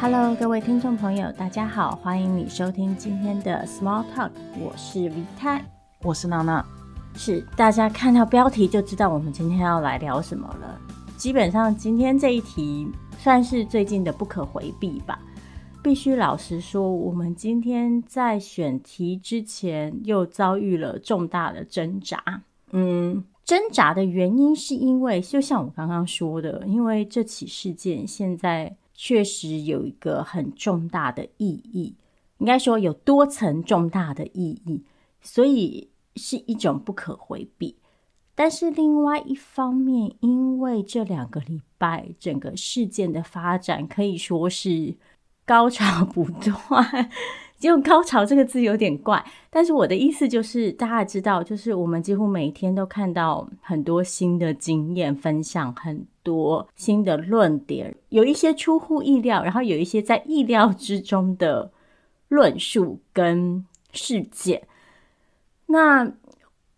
Hello，各位听众朋友，大家好，欢迎你收听今天的 Small Talk，我是 V 太，我是娜娜。是，大家看到标题就知道我们今天要来聊什么了。基本上今天这一题算是最近的不可回避吧。必须老实说，我们今天在选题之前又遭遇了重大的挣扎。嗯，挣扎的原因是因为，就像我刚刚说的，因为这起事件现在确实有一个很重大的意义，应该说有多层重大的意义，所以是一种不可回避。但是另外一方面，因为这两个礼拜整个事件的发展可以说是。高潮不断，用“高潮”这个字有点怪，但是我的意思就是，大家知道，就是我们几乎每天都看到很多新的经验分享，很多新的论点，有一些出乎意料，然后有一些在意料之中的论述跟事件。那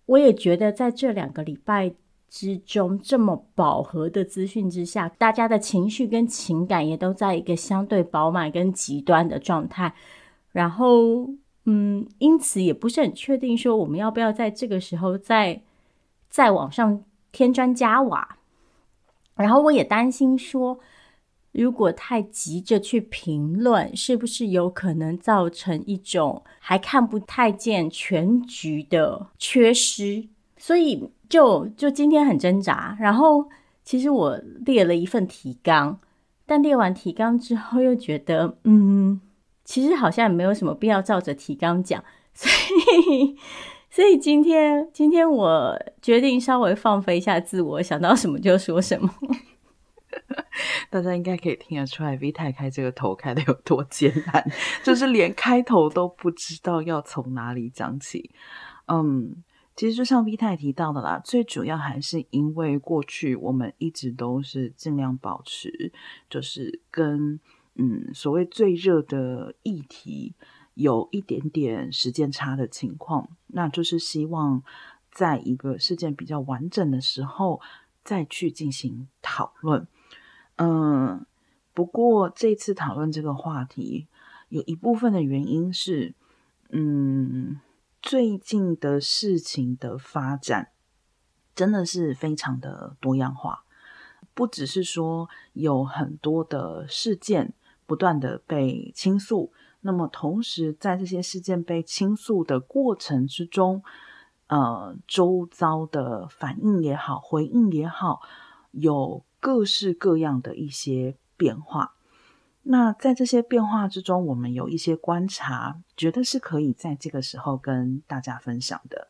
我也觉得，在这两个礼拜。之中这么饱和的资讯之下，大家的情绪跟情感也都在一个相对饱满跟极端的状态。然后，嗯，因此也不是很确定说我们要不要在这个时候再再往上添砖加瓦。然后我也担心说，如果太急着去评论，是不是有可能造成一种还看不太见全局的缺失？所以。就就今天很挣扎，然后其实我列了一份提纲，但列完提纲之后又觉得，嗯，其实好像也没有什么必要照着提纲讲，所以所以今天今天我决定稍微放飞一下自我，想到什么就说什么。大家应该可以听得出来，V 太开这个头开得有多艰难，就是连开头都不知道要从哪里讲起，嗯。其实就像 V 太提到的啦，最主要还是因为过去我们一直都是尽量保持，就是跟嗯所谓最热的议题有一点点时间差的情况，那就是希望在一个事件比较完整的时候再去进行讨论。嗯，不过这次讨论这个话题有一部分的原因是，嗯。最近的事情的发展真的是非常的多样化，不只是说有很多的事件不断的被倾诉，那么同时在这些事件被倾诉的过程之中，呃，周遭的反应也好，回应也好，有各式各样的一些变化。那在这些变化之中，我们有一些观察，觉得是可以在这个时候跟大家分享的。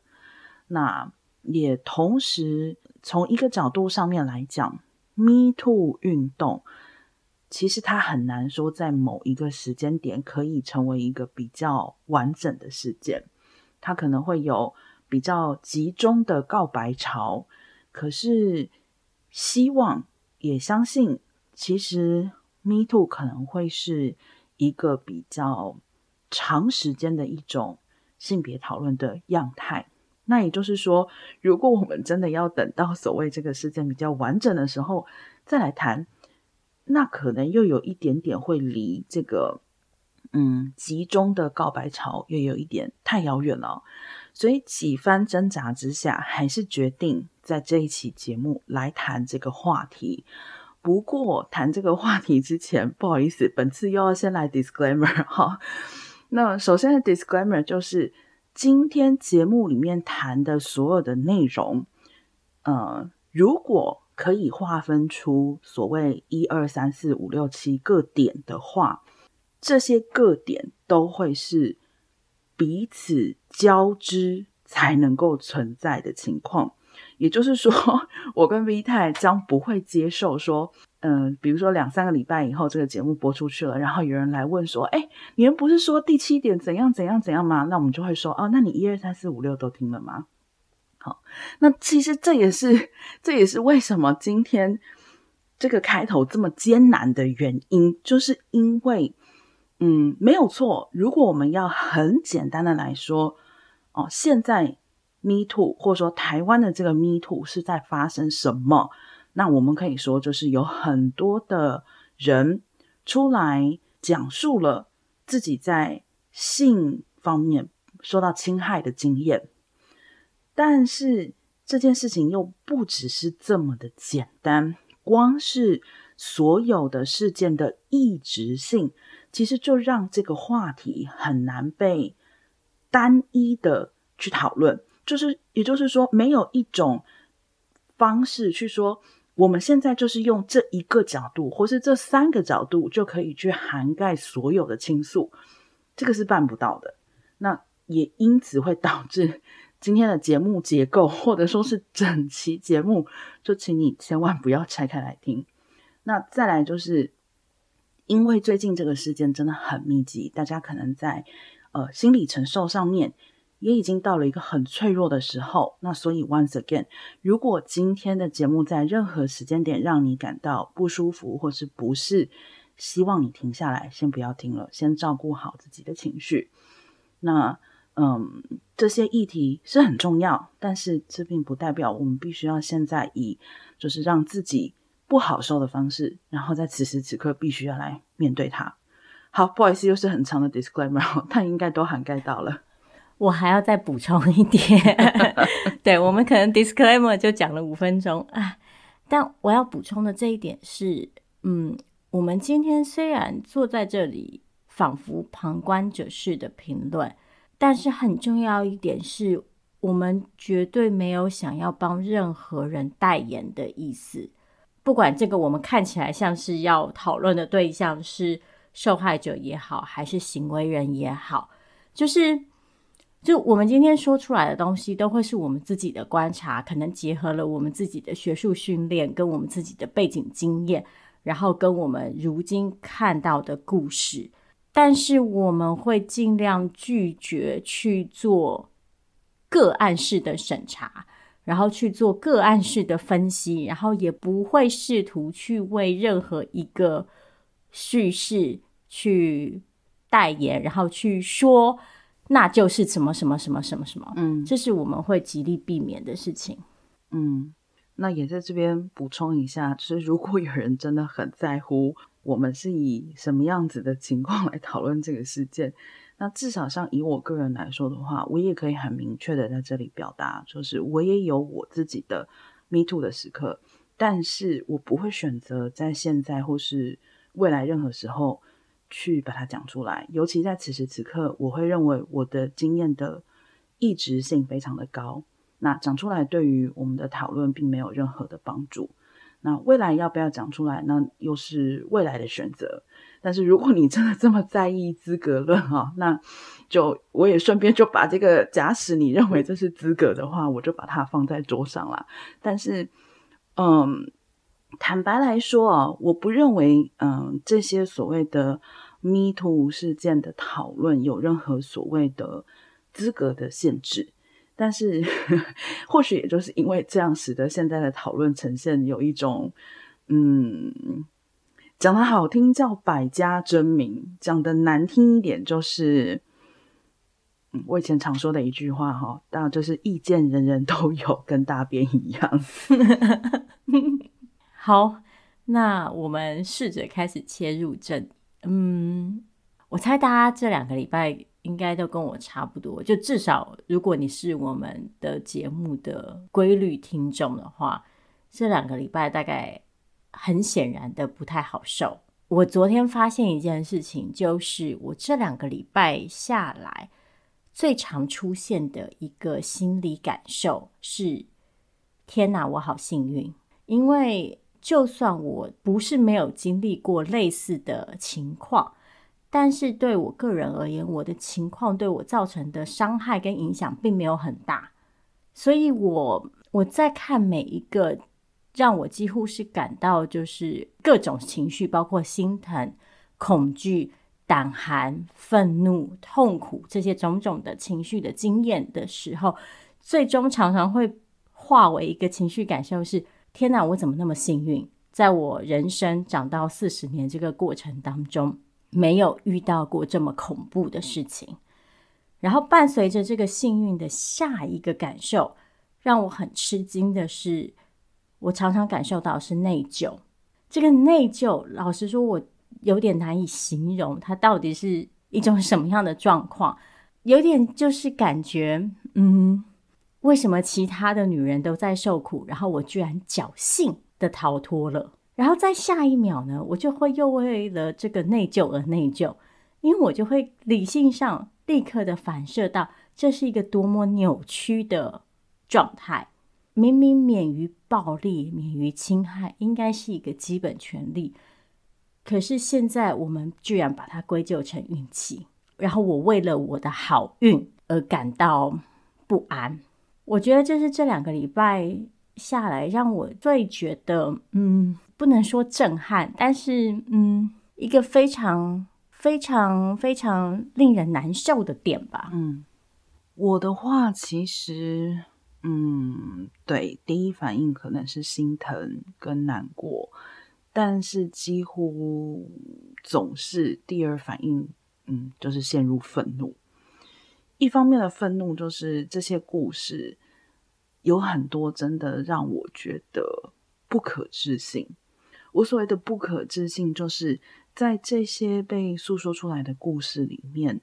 那也同时从一个角度上面来讲，Me Too 运动其实它很难说在某一个时间点可以成为一个比较完整的事件，它可能会有比较集中的告白潮。可是希望也相信，其实。Me Too 可能会是一个比较长时间的一种性别讨论的样态。那也就是说，如果我们真的要等到所谓这个事件比较完整的时候再来谈，那可能又有一点点会离这个嗯集中的告白潮又有一点太遥远了。所以几番挣扎之下，还是决定在这一期节目来谈这个话题。不过谈这个话题之前，不好意思，本次又要先来 disclaimer 哈。那首先的 disclaimer 就是，今天节目里面谈的所有的内容，呃，如果可以划分出所谓一二三四五六七个点的话，这些个点都会是彼此交织才能够存在的情况。也就是说，我跟 V 太将不会接受说，嗯、比如说两三个礼拜以后这个节目播出去了，然后有人来问说，哎，你们不是说第七点怎样怎样怎样吗？那我们就会说，哦，那你一二三四五六都听了吗？好，那其实这也是这也是为什么今天这个开头这么艰难的原因，就是因为，嗯，没有错，如果我们要很简单的来说，哦，现在。Me Too，或者说台湾的这个 Me Too 是在发生什么？那我们可以说，就是有很多的人出来讲述了自己在性方面受到侵害的经验，但是这件事情又不只是这么的简单，光是所有的事件的异质性，其实就让这个话题很难被单一的去讨论。就是，也就是说，没有一种方式去说，我们现在就是用这一个角度，或是这三个角度，就可以去涵盖所有的倾诉，这个是办不到的。那也因此会导致今天的节目结构，或者说是整期节目，就请你千万不要拆开来听。那再来就是，因为最近这个事件真的很密集，大家可能在呃心理承受上面。也已经到了一个很脆弱的时候，那所以 once again，如果今天的节目在任何时间点让你感到不舒服或是不适，希望你停下来，先不要听了，先照顾好自己的情绪。那嗯，这些议题是很重要，但是这并不代表我们必须要现在以就是让自己不好受的方式，然后在此时此刻必须要来面对它。好，不好意思，又是很长的 disclaimer，但应该都涵盖到了。我还要再补充一点，对，我们可能 disclaimer 就讲了五分钟啊，但我要补充的这一点是，嗯，我们今天虽然坐在这里，仿佛旁观者式的评论，但是很重要一点是，我们绝对没有想要帮任何人代言的意思，不管这个我们看起来像是要讨论的对象是受害者也好，还是行为人也好，就是。就我们今天说出来的东西，都会是我们自己的观察，可能结合了我们自己的学术训练，跟我们自己的背景经验，然后跟我们如今看到的故事。但是我们会尽量拒绝去做个案式的审查，然后去做个案式的分析，然后也不会试图去为任何一个叙事去代言，然后去说。那就是什么什么什么什么什么，嗯，这是我们会极力避免的事情。嗯，那也在这边补充一下，就是如果有人真的很在乎我们是以什么样子的情况来讨论这个事件，那至少像以我个人来说的话，我也可以很明确的在这里表达，就是我也有我自己的 Me Too 的时刻，但是我不会选择在现在或是未来任何时候。去把它讲出来，尤其在此时此刻，我会认为我的经验的一直性非常的高。那讲出来对于我们的讨论并没有任何的帮助。那未来要不要讲出来，那又是未来的选择。但是如果你真的这么在意资格论哈，那就我也顺便就把这个，假使你认为这是资格的话，我就把它放在桌上啦。但是，嗯。坦白来说啊，我不认为，嗯，这些所谓的 Me Too 事件的讨论有任何所谓的资格的限制。但是，或许也就是因为这样，使得现在的讨论呈现有一种，嗯，讲得好听叫百家争鸣，讲得难听一点就是，嗯，我以前常说的一句话哈，当然就是意见人人都有，跟大便一样。好，那我们试着开始切入正。嗯，我猜大家这两个礼拜应该都跟我差不多，就至少如果你是我们的节目的规律听众的话，这两个礼拜大概很显然的不太好受。我昨天发现一件事情，就是我这两个礼拜下来最常出现的一个心理感受是：天哪，我好幸运，因为。就算我不是没有经历过类似的情况，但是对我个人而言，我的情况对我造成的伤害跟影响并没有很大。所以我，我在看每一个让我几乎是感到就是各种情绪，包括心疼、恐惧、胆寒、愤怒、痛苦这些种种的情绪的经验的时候，最终常常会化为一个情绪感受是。天哪，我怎么那么幸运？在我人生长到四十年这个过程当中，没有遇到过这么恐怖的事情。然后伴随着这个幸运的下一个感受，让我很吃惊的是，我常常感受到是内疚。这个内疚，老实说，我有点难以形容，它到底是一种什么样的状况？有点就是感觉，嗯，为什么其他的女人都在受苦，然后我居然侥幸的逃脱了？然后在下一秒呢，我就会又为了这个内疚而内疚，因为我就会理性上立刻的反射到，这是一个多么扭曲的状态。明明免于暴力、免于侵害，应该是一个基本权利。可是现在我们居然把它归咎成运气，然后我为了我的好运而感到不安。我觉得这是这两个礼拜下来让我最觉得，嗯，不能说震撼，但是嗯，一个非常非常非常令人难受的点吧。嗯，我的话其实，嗯，对，第一反应可能是心疼跟难过。但是几乎总是第二反应，嗯，就是陷入愤怒。一方面的愤怒就是这些故事有很多真的让我觉得不可置信。我所谓的不可置信，就是在这些被诉说出来的故事里面，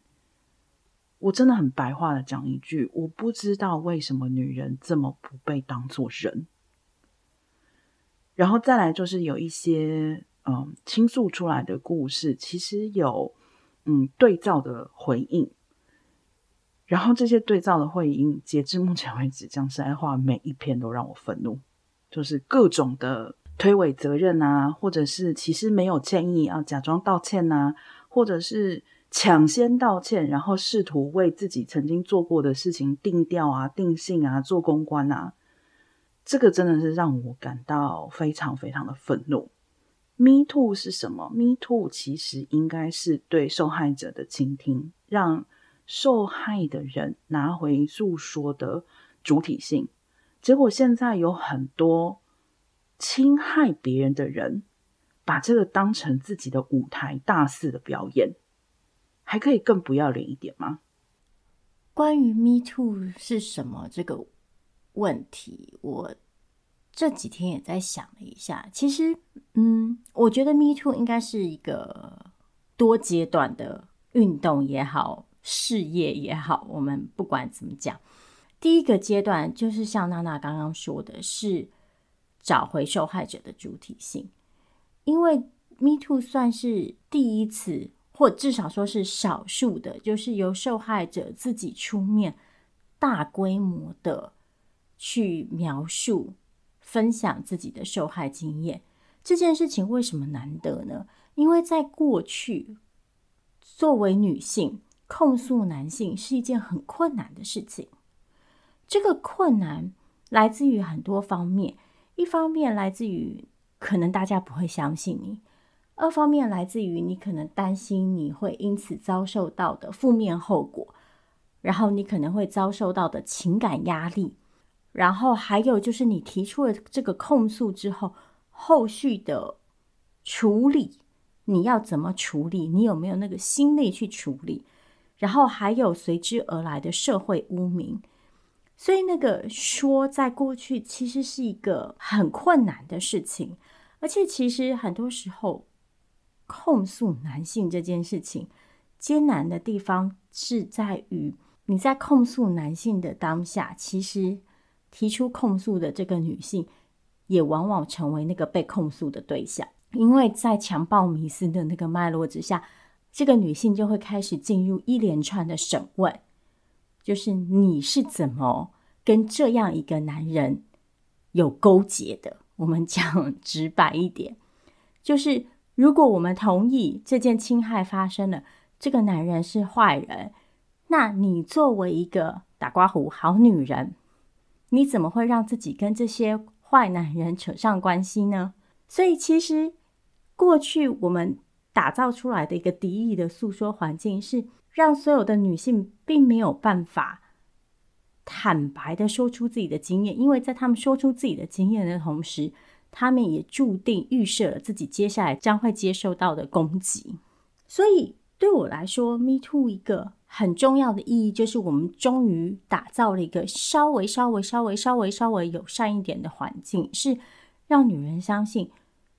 我真的很白话的讲一句，我不知道为什么女人这么不被当做人。然后再来就是有一些嗯倾诉出来的故事，其实有嗯对照的回应。然后这些对照的回应，截至目前为止，讲实在话，每一篇都让我愤怒，就是各种的推诿责任啊，或者是其实没有歉意啊，假装道歉啊，或者是抢先道歉，然后试图为自己曾经做过的事情定调啊、定性啊、做公关啊。这个真的是让我感到非常非常的愤怒。Me Too 是什么？Me Too 其实应该是对受害者的倾听，让受害的人拿回诉说的主体性。结果现在有很多侵害别人的人，把这个当成自己的舞台，大肆的表演，还可以更不要脸一点吗？关于 Me Too 是什么？这个。问题，我这几天也在想了一下。其实，嗯，我觉得 Me Too 应该是一个多阶段的运动也好，事业也好。我们不管怎么讲，第一个阶段就是像娜娜刚刚说的，是找回受害者的主体性。因为 Me Too 算是第一次，或至少说是少数的，就是由受害者自己出面，大规模的。去描述、分享自己的受害经验，这件事情为什么难得呢？因为在过去，作为女性控诉男性是一件很困难的事情。这个困难来自于很多方面，一方面来自于可能大家不会相信你，二方面来自于你可能担心你会因此遭受到的负面后果，然后你可能会遭受到的情感压力。然后还有就是，你提出了这个控诉之后，后续的处理，你要怎么处理？你有没有那个心力去处理？然后还有随之而来的社会污名。所以那个说，在过去其实是一个很困难的事情，而且其实很多时候控诉男性这件事情艰难的地方是在于你在控诉男性的当下，其实。提出控诉的这个女性，也往往成为那个被控诉的对象，因为在强暴迷思的那个脉络之下，这个女性就会开始进入一连串的审问，就是你是怎么跟这样一个男人有勾结的？我们讲 直白一点，就是如果我们同意这件侵害发生了，这个男人是坏人，那你作为一个打刮胡好女人。你怎么会让自己跟这些坏男人扯上关系呢？所以，其实过去我们打造出来的一个敌意的诉说环境，是让所有的女性并没有办法坦白的说出自己的经验，因为在她们说出自己的经验的同时，她们也注定预设了自己接下来将会接受到的攻击。所以，对我来说，Me Too 一个。很重要的意义就是，我们终于打造了一个稍微、稍微、稍微、稍微、稍微友善一点的环境，是让女人相信，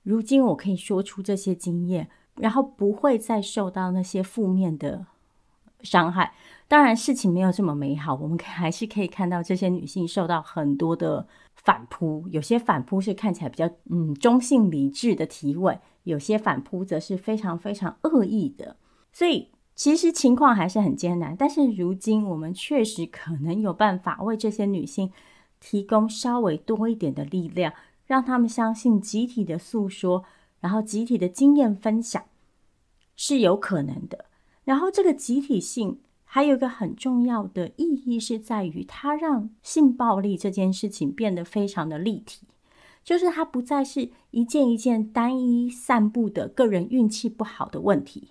如今我可以说出这些经验，然后不会再受到那些负面的伤害。当然，事情没有这么美好，我们 还是可以看到这些女性受到很多的反扑，有些反扑是看起来比较嗯中性理智的提问，有些反扑则是非常非常恶意的。所以其实情况还是很艰难，但是如今我们确实可能有办法为这些女性提供稍微多一点的力量，让她们相信集体的诉说，然后集体的经验分享是有可能的。然后这个集体性。还有一个很重要的意义是在于，它让性暴力这件事情变得非常的立体，就是它不再是一件一件单一散布的个人运气不好的问题。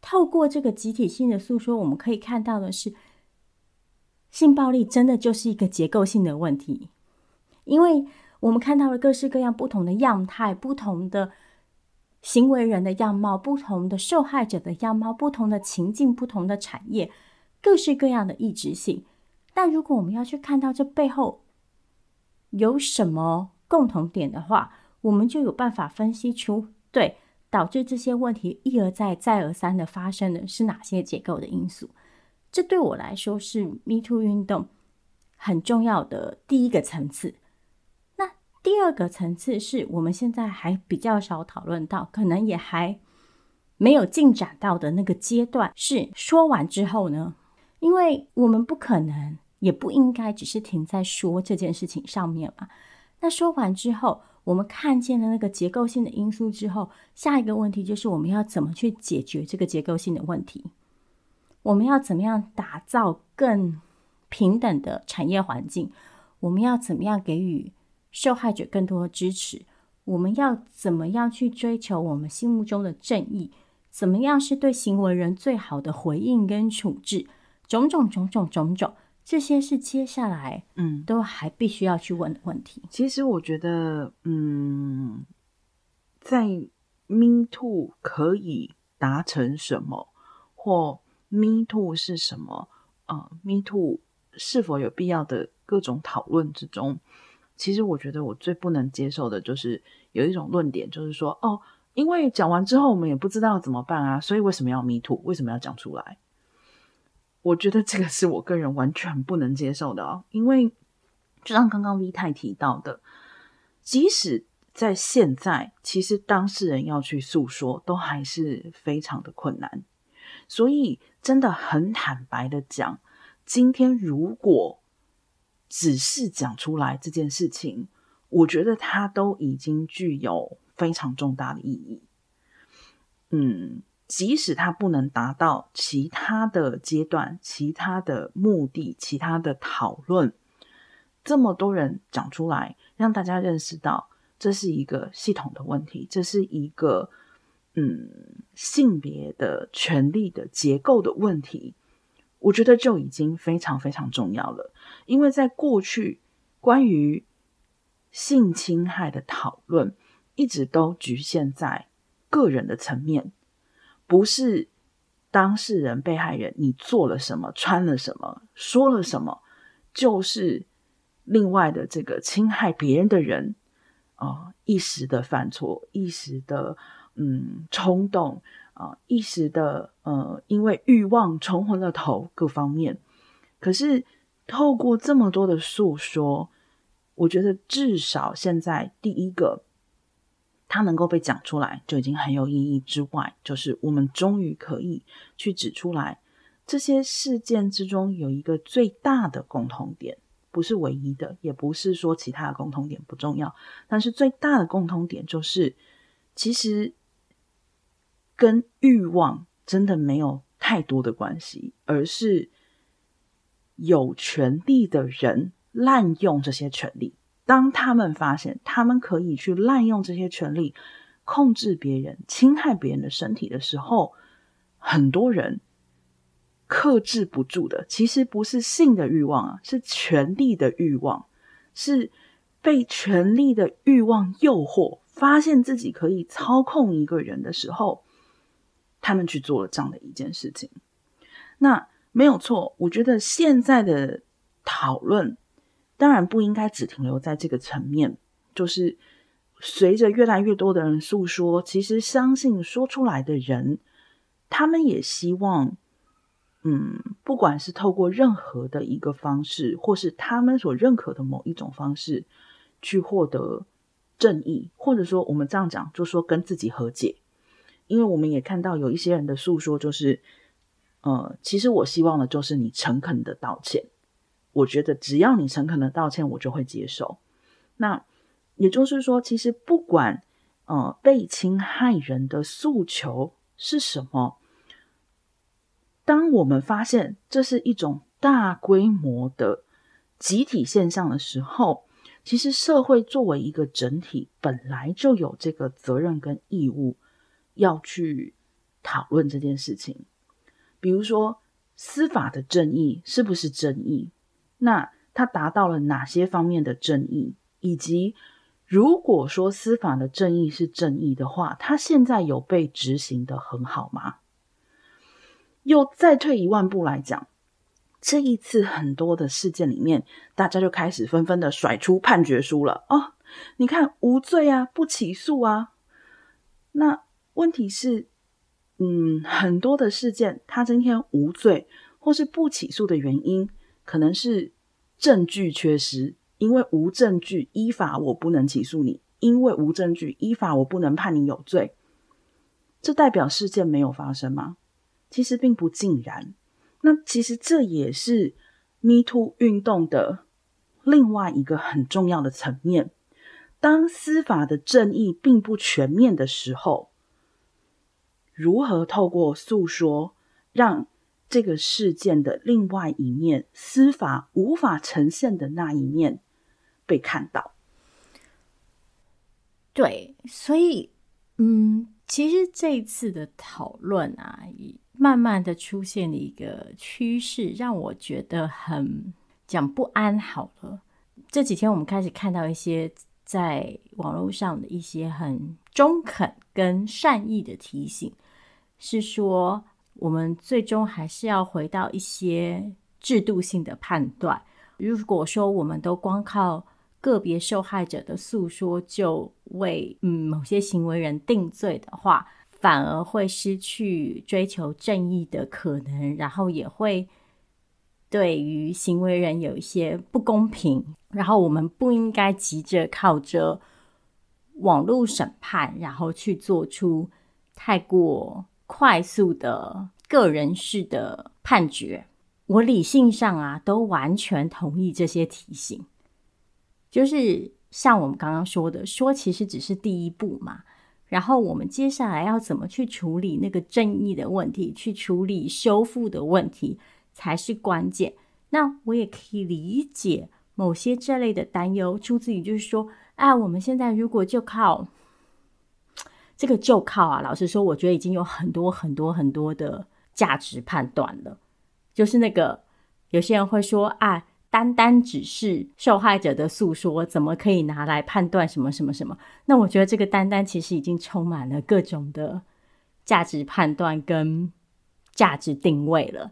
透过这个集体性的诉说，我们可以看到的是，性暴力真的就是一个结构性的问题，因为我们看到了各式各样不同的样态，不同的。行为人的样貌，不同的受害者的样貌，不同的情境，不同的产业，各式各样的异质性。但如果我们要去看到这背后有什么共同点的话，我们就有办法分析出，对，导致这些问题一而再、再而三的发生的是哪些结构的因素。这对我来说是 Me Too 运动很重要的第一个层次。第二个层次是我们现在还比较少讨论到，可能也还没有进展到的那个阶段，是说完之后呢？因为我们不可能，也不应该只是停在说这件事情上面嘛。那说完之后，我们看见了那个结构性的因素之后，下一个问题就是我们要怎么去解决这个结构性的问题？我们要怎么样打造更平等的产业环境？我们要怎么样给予？受害者更多的支持，我们要怎么样去追求我们心目中的正义？怎么样是对行为人最好的回应跟处置？种种种种种种，这些是接下来嗯都还必须要去问的问题。其实我觉得，嗯，在 Me Too 可以达成什么，或 Me Too 是什么？啊、呃，Me Too 是否有必要的各种讨论之中？其实我觉得我最不能接受的就是有一种论点，就是说哦，因为讲完之后我们也不知道怎么办啊，所以为什么要迷途为什么要讲出来？我觉得这个是我个人完全不能接受的哦，因为就像刚刚 V 太提到的，即使在现在，其实当事人要去诉说都还是非常的困难，所以真的很坦白的讲，今天如果只是讲出来这件事情，我觉得它都已经具有非常重大的意义。嗯，即使它不能达到其他的阶段、其他的目的、其他的讨论，这么多人讲出来，让大家认识到这是一个系统的问题，这是一个嗯性别的权利的结构的问题。我觉得就已经非常非常重要了，因为在过去关于性侵害的讨论一直都局限在个人的层面，不是当事人、被害人你做了什么、穿了什么、说了什么，就是另外的这个侵害别人的人啊、一时的犯错，一时的嗯冲动。啊，一时的呃，因为欲望冲昏了头，各方面。可是透过这么多的诉说，我觉得至少现在第一个，它能够被讲出来就已经很有意义。之外，就是我们终于可以去指出来，这些事件之中有一个最大的共同点，不是唯一的，也不是说其他的共同点不重要，但是最大的共同点就是，其实。跟欲望真的没有太多的关系，而是有权利的人滥用这些权利。当他们发现他们可以去滥用这些权利，控制别人、侵害别人的身体的时候，很多人克制不住的，其实不是性的欲望啊，是权力的欲望，是被权力的欲望诱惑，发现自己可以操控一个人的时候。他们去做了这样的一件事情，那没有错。我觉得现在的讨论当然不应该只停留在这个层面，就是随着越来越多的人诉说，其实相信说出来的人，他们也希望，嗯，不管是透过任何的一个方式，或是他们所认可的某一种方式，去获得正义，或者说我们这样讲，就说跟自己和解。因为我们也看到有一些人的诉说，就是，呃，其实我希望的就是你诚恳的道歉。我觉得只要你诚恳的道歉，我就会接受。那也就是说，其实不管呃被侵害人的诉求是什么，当我们发现这是一种大规模的集体现象的时候，其实社会作为一个整体，本来就有这个责任跟义务。要去讨论这件事情，比如说司法的正义是不是正义？那它达到了哪些方面的正义？以及如果说司法的正义是正义的话，它现在有被执行的很好吗？又再退一万步来讲，这一次很多的事件里面，大家就开始纷纷的甩出判决书了哦，你看无罪啊，不起诉啊，那。问题是，嗯，很多的事件，他今天无罪或是不起诉的原因，可能是证据缺失。因为无证据，依法我不能起诉你；因为无证据，依法我不能判你有罪。这代表事件没有发生吗？其实并不尽然。那其实这也是 Me Too 运动的另外一个很重要的层面。当司法的正义并不全面的时候，如何透过诉说，让这个事件的另外一面，司法无法呈现的那一面被看到？对，所以，嗯，其实这一次的讨论啊，慢慢的出现了一个趋势，让我觉得很讲不安。好了，这几天我们开始看到一些在网络上的一些很中肯跟善意的提醒。是说，我们最终还是要回到一些制度性的判断。如果说我们都光靠个别受害者的诉说就为嗯某些行为人定罪的话，反而会失去追求正义的可能，然后也会对于行为人有一些不公平。然后我们不应该急着靠着网络审判，然后去做出太过。快速的个人式的判决，我理性上啊都完全同意这些提醒。就是像我们刚刚说的，说其实只是第一步嘛，然后我们接下来要怎么去处理那个正义的问题，去处理修复的问题才是关键。那我也可以理解某些这类的担忧，出自于就是说，哎，我们现在如果就靠。这个就靠啊，老实说，我觉得已经有很多很多很多的价值判断了。就是那个有些人会说啊，单单只是受害者的诉说，怎么可以拿来判断什么什么什么？那我觉得这个单单其实已经充满了各种的价值判断跟价值定位了。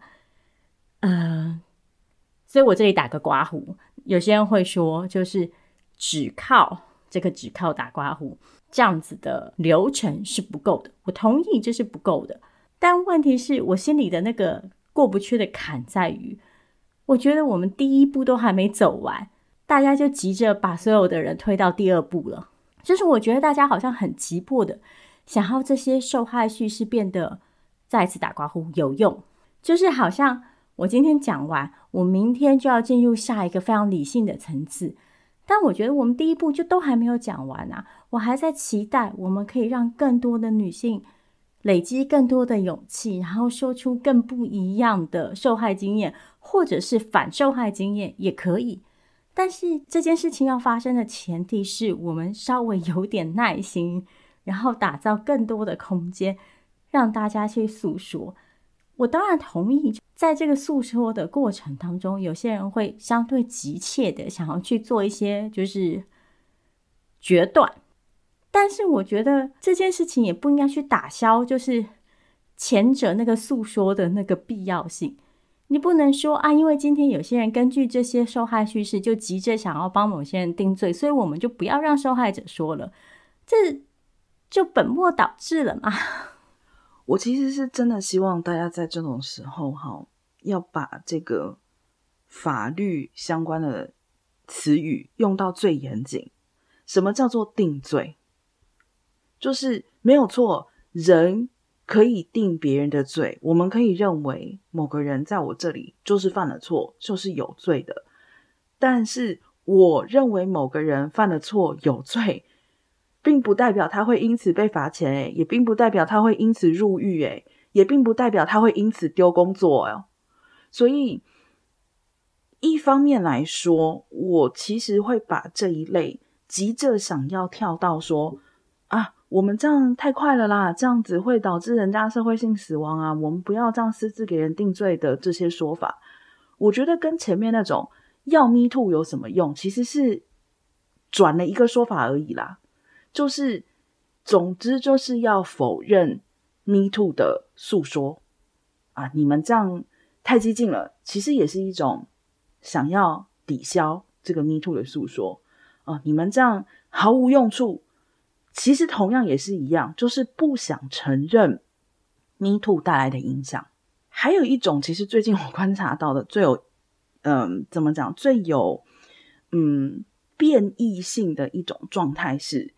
嗯、所以我这里打个刮胡，有些人会说，就是只靠这个，只靠打刮胡。这样子的流程是不够的，我同意这是不够的。但问题是我心里的那个过不去的坎在于，我觉得我们第一步都还没走完，大家就急着把所有的人推到第二步了。就是我觉得大家好像很急迫的想要这些受害叙事变得再次打括弧有用，就是好像我今天讲完，我明天就要进入下一个非常理性的层次。但我觉得我们第一步就都还没有讲完啊！我还在期待我们可以让更多的女性累积更多的勇气，然后说出更不一样的受害经验，或者是反受害经验也可以。但是这件事情要发生的前提是我们稍微有点耐心，然后打造更多的空间，让大家去诉说。我当然同意，在这个诉说的过程当中，有些人会相对急切的想要去做一些就是决断，但是我觉得这件事情也不应该去打消，就是前者那个诉说的那个必要性。你不能说啊，因为今天有些人根据这些受害叙事就急着想要帮某些人定罪，所以我们就不要让受害者说了，这就本末倒置了嘛。我其实是真的希望大家在这种时候哈，要把这个法律相关的词语用到最严谨。什么叫做定罪？就是没有错，人。可以定别人的罪，我们可以认为某个人在我这里就是犯了错，就是有罪的。但是，我认为某个人犯了错有罪，并不代表他会因此被罚钱，也并不代表他会因此入狱，诶，也并不代表他会因此丢工作，哦。所以，一方面来说，我其实会把这一类急着想要跳到说啊。我们这样太快了啦，这样子会导致人家社会性死亡啊！我们不要这样私自给人定罪的这些说法，我觉得跟前面那种要 Me Too 有什么用？其实是转了一个说法而已啦。就是，总之就是要否认 Me Too 的诉说啊！你们这样太激进了，其实也是一种想要抵消这个 Me Too 的诉说啊！你们这样毫无用处。其实同样也是一样，就是不想承认 Me Too 带来的影响。还有一种，其实最近我观察到的最有，嗯，怎么讲，最有嗯变异性的一种状态是，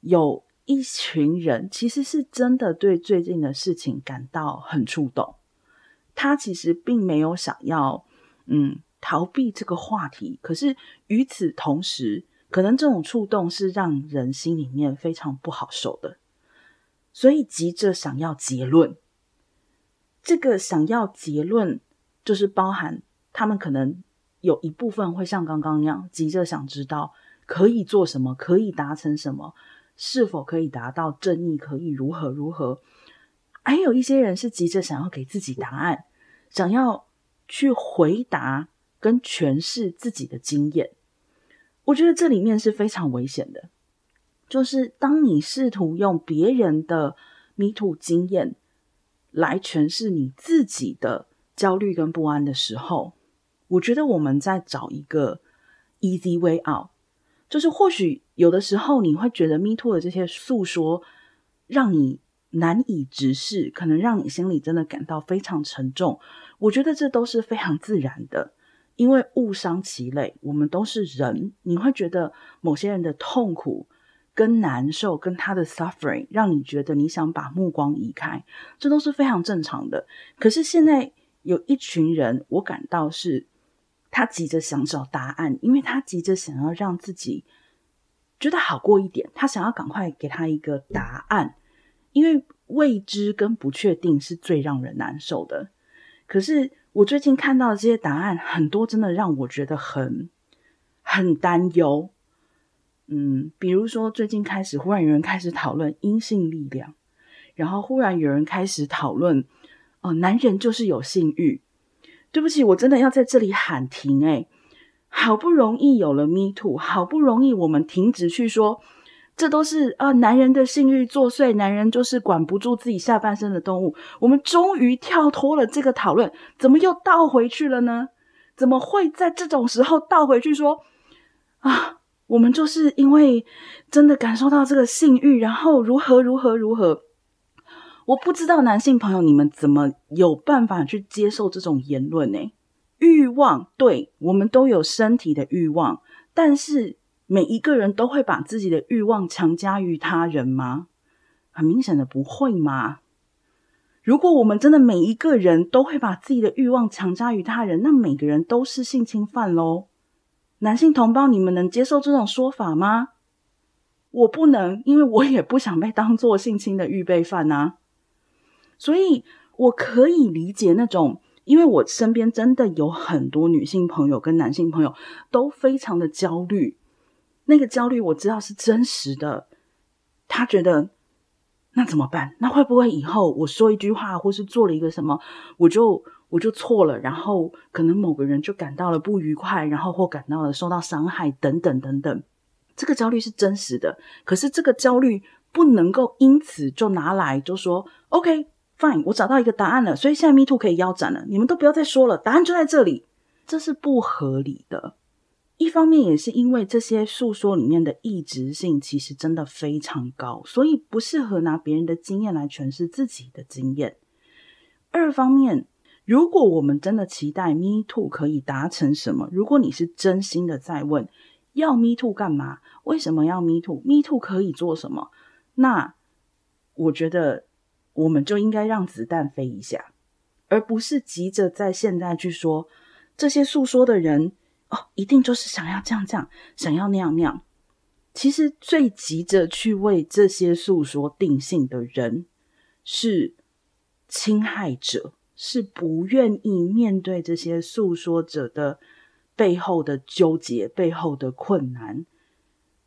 有一群人其实是真的对最近的事情感到很触动。他其实并没有想要嗯逃避这个话题，可是与此同时。可能这种触动是让人心里面非常不好受的，所以急着想要结论。这个想要结论，就是包含他们可能有一部分会像刚刚那样，急着想知道可以做什么，可以达成什么，是否可以达到正义，可以如何如何。还有一些人是急着想要给自己答案，想要去回答跟诠释自己的经验。我觉得这里面是非常危险的，就是当你试图用别人的 Me Too 经验来诠释你自己的焦虑跟不安的时候，我觉得我们在找一个 easy way out，就是或许有的时候你会觉得 Me Too 的这些诉说让你难以直视，可能让你心里真的感到非常沉重。我觉得这都是非常自然的。因为物伤其类，我们都是人。你会觉得某些人的痛苦跟难受，跟他的 suffering，让你觉得你想把目光移开，这都是非常正常的。可是现在有一群人，我感到是他急着想找答案，因为他急着想要让自己觉得好过一点，他想要赶快给他一个答案，因为未知跟不确定是最让人难受的。可是。我最近看到的这些答案，很多真的让我觉得很很担忧。嗯，比如说最近开始，忽然有人开始讨论阴性力量，然后忽然有人开始讨论，哦，男人就是有性欲。对不起，我真的要在这里喊停诶，好不容易有了 Me Too，好不容易我们停止去说。这都是啊，男人的性欲作祟，男人就是管不住自己下半身的动物。我们终于跳脱了这个讨论，怎么又倒回去了呢？怎么会在这种时候倒回去说啊？我们就是因为真的感受到这个性欲，然后如何如何如何？我不知道男性朋友你们怎么有办法去接受这种言论呢？欲望，对，我们都有身体的欲望，但是。每一个人都会把自己的欲望强加于他人吗？很明显的不会嘛。如果我们真的每一个人都会把自己的欲望强加于他人，那每个人都是性侵犯喽。男性同胞，你们能接受这种说法吗？我不能，因为我也不想被当做性侵的预备犯啊。所以我可以理解那种，因为我身边真的有很多女性朋友跟男性朋友都非常的焦虑。那个焦虑我知道是真实的，他觉得那怎么办？那会不会以后我说一句话，或是做了一个什么，我就我就错了，然后可能某个人就感到了不愉快，然后或感到了受到伤害，等等等等。这个焦虑是真实的，可是这个焦虑不能够因此就拿来就说 OK，，Fine，我找到一个答案了，所以现在 Me Too 可以腰斩了。你们都不要再说了，答案就在这里。这是不合理的。一方面也是因为这些诉说里面的异质性其实真的非常高，所以不适合拿别人的经验来诠释自己的经验。二方面，如果我们真的期待 Me Too 可以达成什么，如果你是真心的在问要 Me Too 干嘛？为什么要 Me Too？Me Too 可以做什么？那我觉得我们就应该让子弹飞一下，而不是急着在现在去说这些诉说的人。哦，一定就是想要这样这样，想要那样那样。其实最急着去为这些诉说定性的人，是侵害者，是不愿意面对这些诉说者的背后的纠结、背后的困难、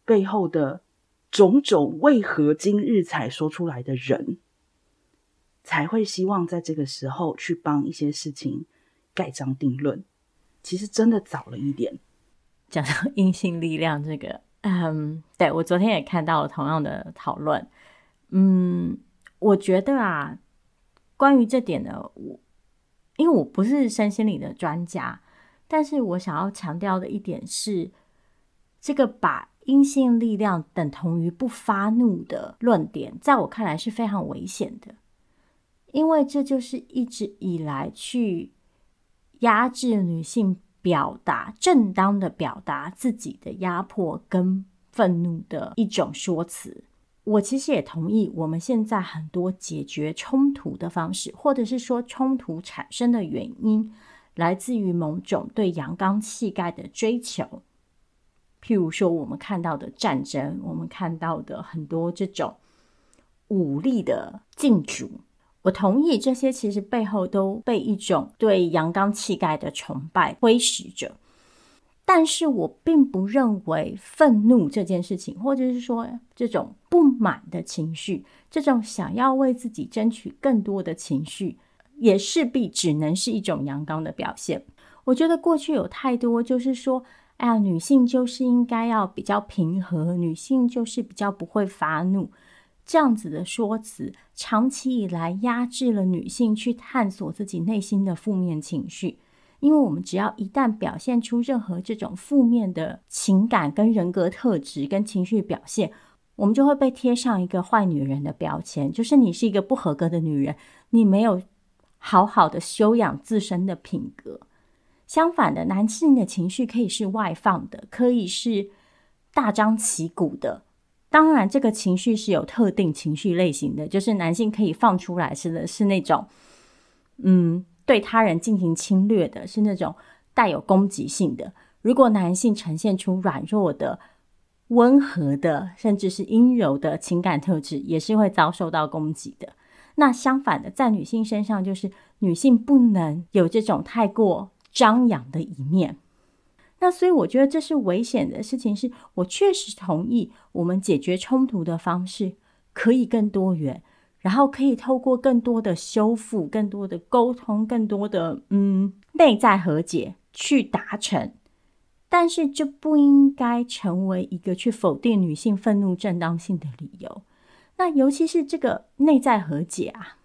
背后的种种为何今日才说出来的人，才会希望在这个时候去帮一些事情盖章定论。其实真的早了一点。讲到阴性力量这个，嗯，对，我昨天也看到了同样的讨论。嗯，我觉得啊，关于这点呢，我因为我不是身心理的专家，但是我想要强调的一点是，这个把阴性力量等同于不发怒的论点，在我看来是非常危险的，因为这就是一直以来去。压制女性表达正当的表达自己的压迫跟愤怒的一种说辞。我其实也同意，我们现在很多解决冲突的方式，或者是说冲突产生的原因，来自于某种对阳刚气概的追求。譬如说，我们看到的战争，我们看到的很多这种武力的竞逐。我同意，这些其实背后都被一种对阳刚气概的崇拜挥使着。但是我并不认为愤怒这件事情，或者是说这种不满的情绪，这种想要为自己争取更多的情绪，也势必只能是一种阳刚的表现。我觉得过去有太多就是说，哎呀，女性就是应该要比较平和，女性就是比较不会发怒。这样子的说辞，长期以来压制了女性去探索自己内心的负面情绪。因为我们只要一旦表现出任何这种负面的情感、跟人格特质、跟情绪表现，我们就会被贴上一个坏女人的标签，就是你是一个不合格的女人，你没有好好的修养自身的品格。相反的，男性的情绪可以是外放的，可以是大张旗鼓的。当然，这个情绪是有特定情绪类型的，就是男性可以放出来是的，是那种，嗯，对他人进行侵略的，是那种带有攻击性的。如果男性呈现出软弱的、温和的，甚至是阴柔的情感特质，也是会遭受到攻击的。那相反的，在女性身上，就是女性不能有这种太过张扬的一面。那所以我觉得这是危险的事情，是我确实同意，我们解决冲突的方式可以更多元，然后可以透过更多的修复、更多的沟通、更多的嗯内在和解去达成，但是这不应该成为一个去否定女性愤怒正当性的理由。那尤其是这个内在和解啊，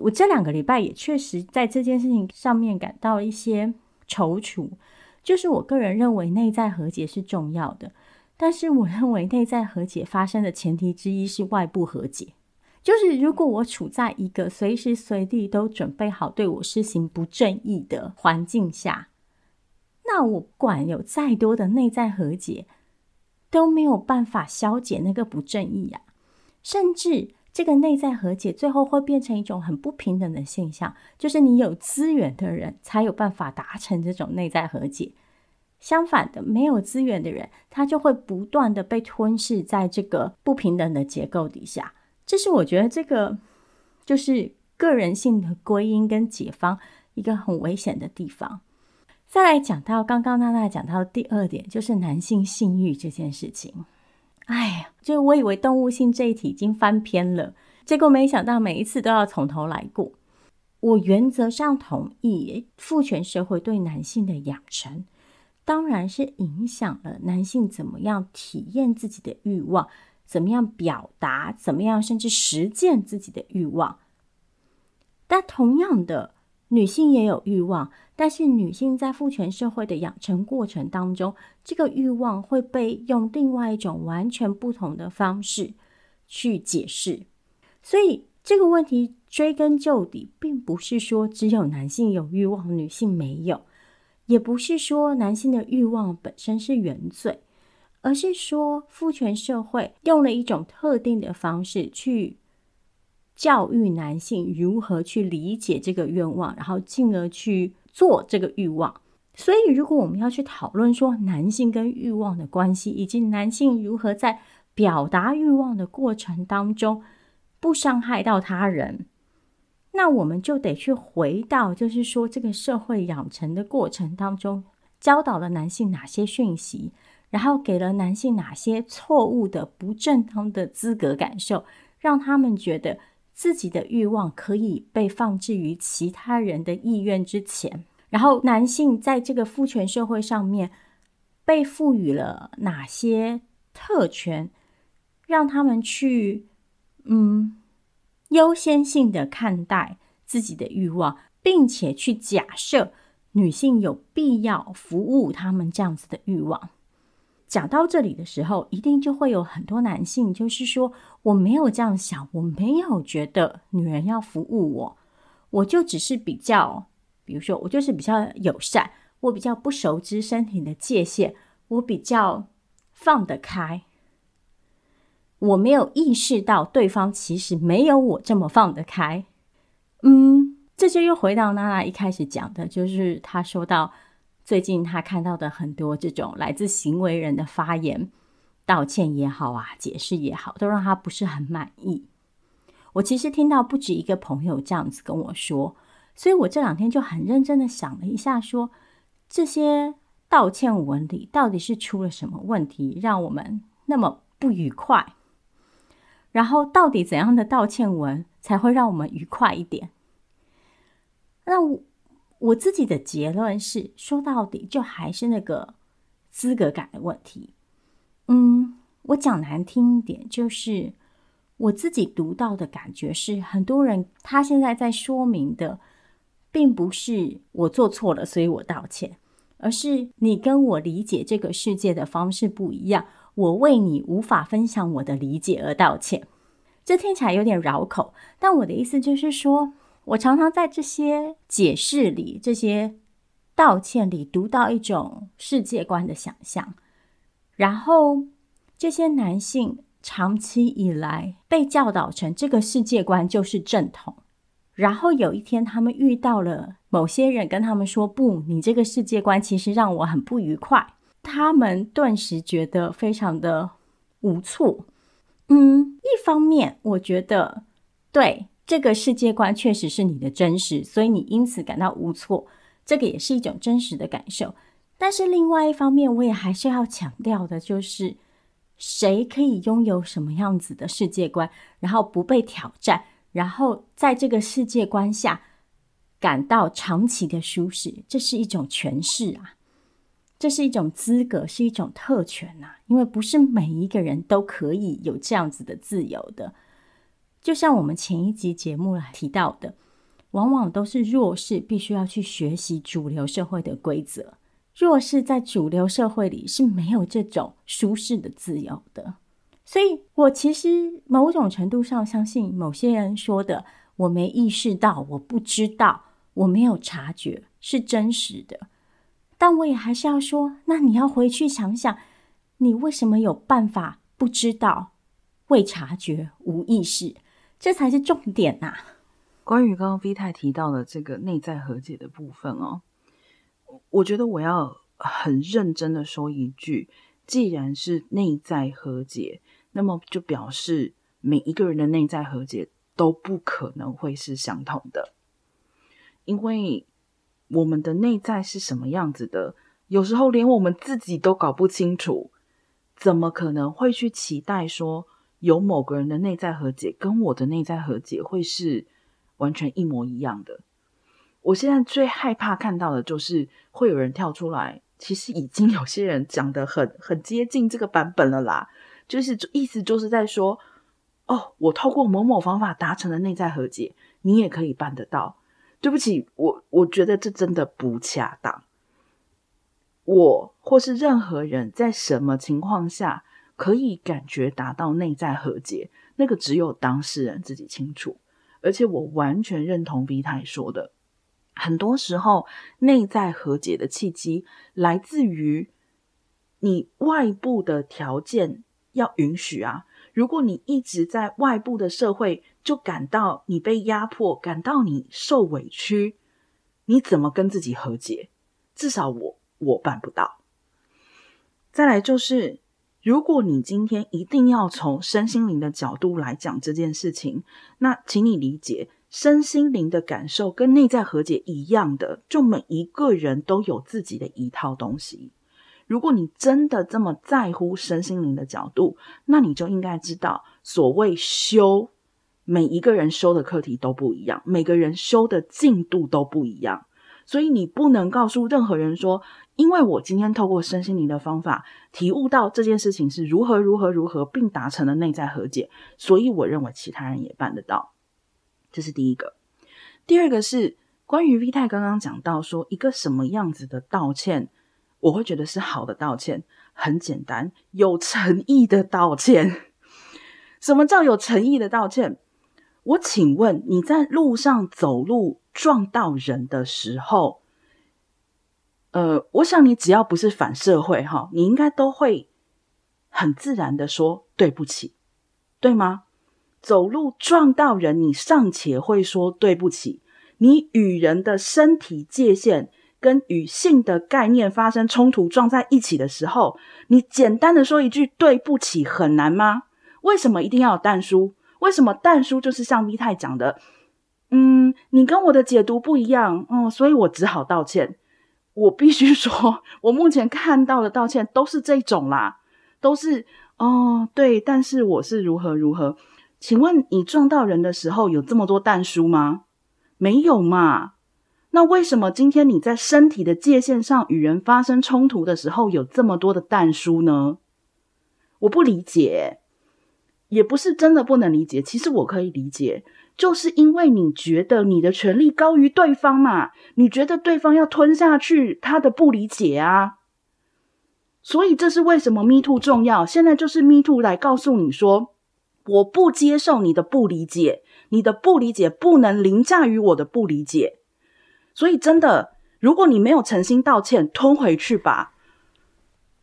我这两个礼拜也确实在这件事情上面感到一些踌躇。就是我个人认为内在和解是重要的，但是我认为内在和解发生的前提之一是外部和解。就是如果我处在一个随时随地都准备好对我施行不正义的环境下，那我管有再多的内在和解，都没有办法消解那个不正义呀。甚至这个内在和解最后会变成一种很不平等的现象，就是你有资源的人才有办法达成这种内在和解。相反的，没有资源的人，他就会不断的被吞噬在这个不平等的结构底下。这是我觉得这个就是个人性的归因跟解方一个很危险的地方。再来讲到刚刚娜娜讲到第二点，就是男性性欲这件事情。哎呀，就我以为动物性这一题已经翻篇了，结果没想到每一次都要从头来过。我原则上同意父权社会对男性的养成。当然是影响了男性怎么样体验自己的欲望，怎么样表达，怎么样甚至实践自己的欲望。但同样的，女性也有欲望，但是女性在父权社会的养成过程当中，这个欲望会被用另外一种完全不同的方式去解释。所以这个问题追根究底，并不是说只有男性有欲望，女性没有，也不是说男性的欲望本身是原罪，而是说父权社会用了一种特定的方式去。教育男性如何去理解这个愿望，然后进而去做这个欲望。所以，如果我们要去讨论说男性跟欲望的关系，以及男性如何在表达欲望的过程当中不伤害到他人，那我们就得去回到，就是说这个社会养成的过程当中，教导了男性哪些讯息，然后给了男性哪些错误的、不正当的资格感受，让他们觉得。自己的欲望可以被放置于其他人的意愿之前，然后男性在这个父权社会上面被赋予了哪些特权，让他们去嗯优先性的看待自己的欲望，并且去假设女性有必要服务他们这样子的欲望。讲到这里的时候，一定就会有很多男性，就是说我没有这样想，我没有觉得女人要服务我，我就只是比较，比如说我就是比较友善，我比较不熟知身体的界限，我比较放得开，我没有意识到对方其实没有我这么放得开。嗯，这就又回到娜娜一开始讲的，就是她说到。最近他看到的很多这种来自行为人的发言，道歉也好啊，解释也好，都让他不是很满意。我其实听到不止一个朋友这样子跟我说，所以我这两天就很认真的想了一下说，这些道歉文里到底是出了什么问题，让我们那么不愉快？然后到底怎样的道歉文才会让我们愉快一点？那我。自己的结论是，说到底就还是那个资格感的问题。嗯，我讲难听一点，就是我自己读到的感觉是，很多人他现在在说明的，并不是我做错了，所以我道歉，而是你跟我理解这个世界的方式不一样，我为你无法分享我的理解而道歉。这听起来有点绕口，但我的意思就是说。我常常在这些解释里、这些道歉里读到一种世界观的想象，然后这些男性长期以来被教导成这个世界观就是正统，然后有一天他们遇到了某些人跟他们说：“不，你这个世界观其实让我很不愉快。”他们顿时觉得非常的无措。嗯，一方面我觉得对。这个世界观确实是你的真实，所以你因此感到无措，这个也是一种真实的感受。但是另外一方面，我也还是要强调的，就是谁可以拥有什么样子的世界观，然后不被挑战，然后在这个世界观下感到长期的舒适，这是一种权势啊，这是一种资格，是一种特权啊，因为不是每一个人都可以有这样子的自由的。就像我们前一集节目来提到的，往往都是弱势必须要去学习主流社会的规则。弱势在主流社会里是没有这种舒适的自由的。所以我其实某种程度上相信某些人说的“我没意识到，我不知道，我没有察觉”是真实的。但我也还是要说，那你要回去想想，你为什么有办法不知道、未察觉、无意识？这才是重点呐、啊！关于刚刚 V 太提到的这个内在和解的部分哦，我觉得我要很认真的说一句：既然是内在和解，那么就表示每一个人的内在和解都不可能会是相同的，因为我们的内在是什么样子的，有时候连我们自己都搞不清楚，怎么可能会去期待说，有某个人的内在和解跟我的内在和解会是完全一模一样的。我现在最害怕看到的就是会有人跳出来，其实已经有些人讲得很很接近这个版本了啦。就是意思就是在说，哦，我透过某某方法达成了内在和解，你也可以办得到。对不起，我我觉得这真的不恰当。我或是任何人在什么情况下可以感觉达到内在和解，那个只有当事人自己清楚。而且我完全认同 V 太说的，很多时候内在和解的契机来自于你外部的条件要允许啊。如果你一直在外部的社会就感到你被压迫，感到你受委屈，你怎么跟自己和解？至少我我办不到。再来就是，如果你今天一定要从身心灵的角度来讲这件事情，那请你理解，身心灵的感受跟内在和解一样的，就每一个人都有自己的一套东西。如果你真的这么在乎身心灵的角度，那你就应该知道，所谓修，每一个人修的课题都不一样，每个人修的进度都不一样，所以你不能告诉任何人说，因为我今天透过身心灵的方法体悟到这件事情是如何如何如何，并达成了内在和解，所以我认为其他人也办得到。这是第一个。第二个是关于 V 太刚刚讲到说，一个什么样子的道歉。我会觉得是好的道歉，很简单，有诚意的道歉。什么叫有诚意的道歉？我请问你在路上走路撞到人的时候，呃，我想你只要不是反社会哈，你应该都会很自然的说对不起，对吗？走路撞到人，你尚且会说对不起，你与人的身体界限。跟与性的概念发生冲突撞在一起的时候，你简单的说一句对不起很难吗？为什么一定要有但书？为什么但书就是像 V 太讲的，嗯，你跟我的解读不一样，嗯，所以我只好道歉。我必须说，我目前看到的道歉都是这种啦，都是哦，对，但是我是如何如何？请问你撞到人的时候有这么多但书吗？没有嘛。那为什么今天你在身体的界限上与人发生冲突的时候有这么多的但书呢？我不理解，也不是真的不能理解。其实我可以理解，就是因为你觉得你的权利高于对方嘛，你觉得对方要吞下去他的不理解啊。所以这是为什么 Me Too 重要。现在就是 Me Too 来告诉你说，我不接受你的不理解，你的不理解不能凌驾于我的不理解。所以，真的，如果你没有诚心道歉，吞回去吧。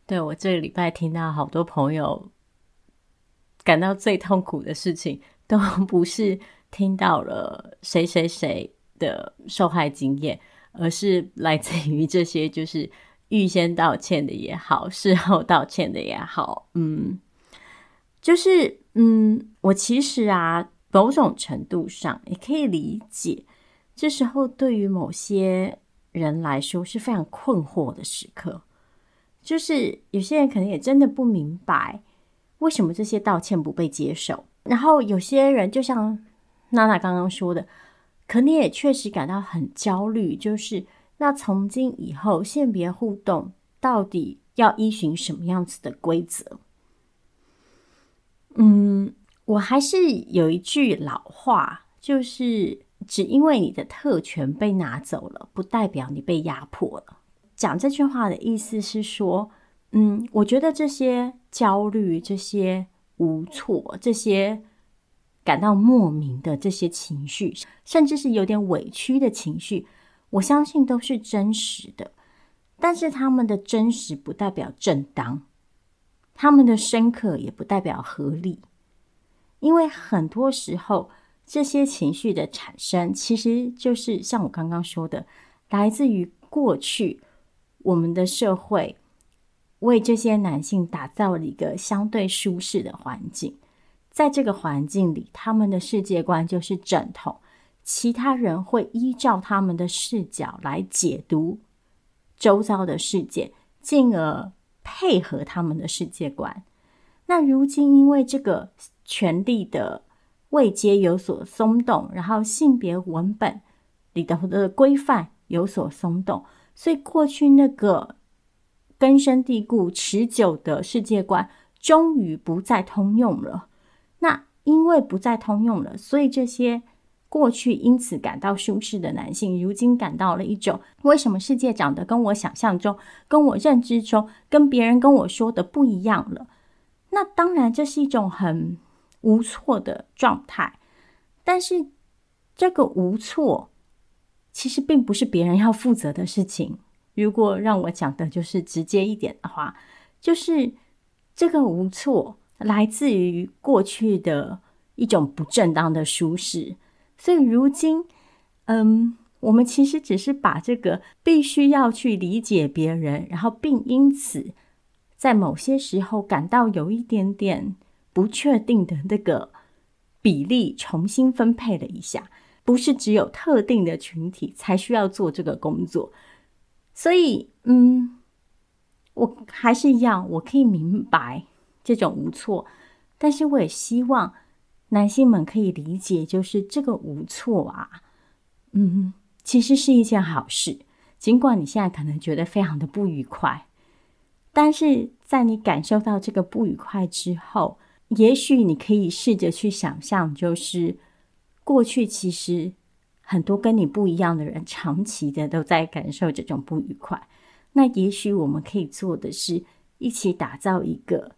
对，我这个礼拜听到好多朋友感到最痛苦的事情，都不是听到了谁谁谁的受害经验，而是来自于这些就是预先道歉的也好，事后道歉的也好。嗯，就是嗯，我其实啊，某种程度上也可以理解。这时候，对于某些人来说是非常困惑的时刻，就是有些人可能也真的不明白为什么这些道歉不被接受。然后有些人就像娜娜刚刚说的，可能也确实感到很焦虑，就是那从今以后性别互动到底要依循什么样子的规则？嗯，我还是有一句老话，就是。只因为你的特权被拿走了，不代表你被压迫了。讲这句话的意思是说，嗯，我觉得这些焦虑、这些无措、这些感到莫名的这些情绪，甚至是有点委屈的情绪，我相信都是真实的。但是他们的真实不代表正当，他们的深刻也不代表合理，因为很多时候。这些情绪的产生，其实就是像我刚刚说的，来自于过去我们的社会为这些男性打造了一个相对舒适的环境，在这个环境里，他们的世界观就是正统，其他人会依照他们的视角来解读周遭的世界，进而配合他们的世界观。那如今因为这个权力的位阶有所松动，然后性别文本里头的规范有所松动，所以过去那个根深蒂固、持久的世界观终于不再通用了。因为不再通用了，所以这些过去因此感到舒适的男性，如今感到了一种为什么世界长得跟我想象中、跟我认知中、跟别人跟我说的不一样了。那当然，这是一种很无措的状态。但是，这个无措其实并不是别人要负责的事情。如果让我讲的就是直接一点的话，就是这个无措。来自于过去的一种不正当的舒适，所以如今，嗯，我们其实只是把这个必须要去理解别人，然后并因此在某些时候感到有一点点不确定的那个比例重新分配了一下，不是只有特定的群体才需要做这个工作，所以，嗯，我还是一样，我可以明白。这种无措，但是我也希望男性们可以理解，就是这个无措啊，嗯，其实是一件好事。尽管你现在可能觉得非常的不愉快，但是在你感受到这个不愉快之后，也许你可以试着去想象，就是过去其实很多跟你不一样的人，长期的都在感受这种不愉快。那也许我们可以做的是，一起打造一个。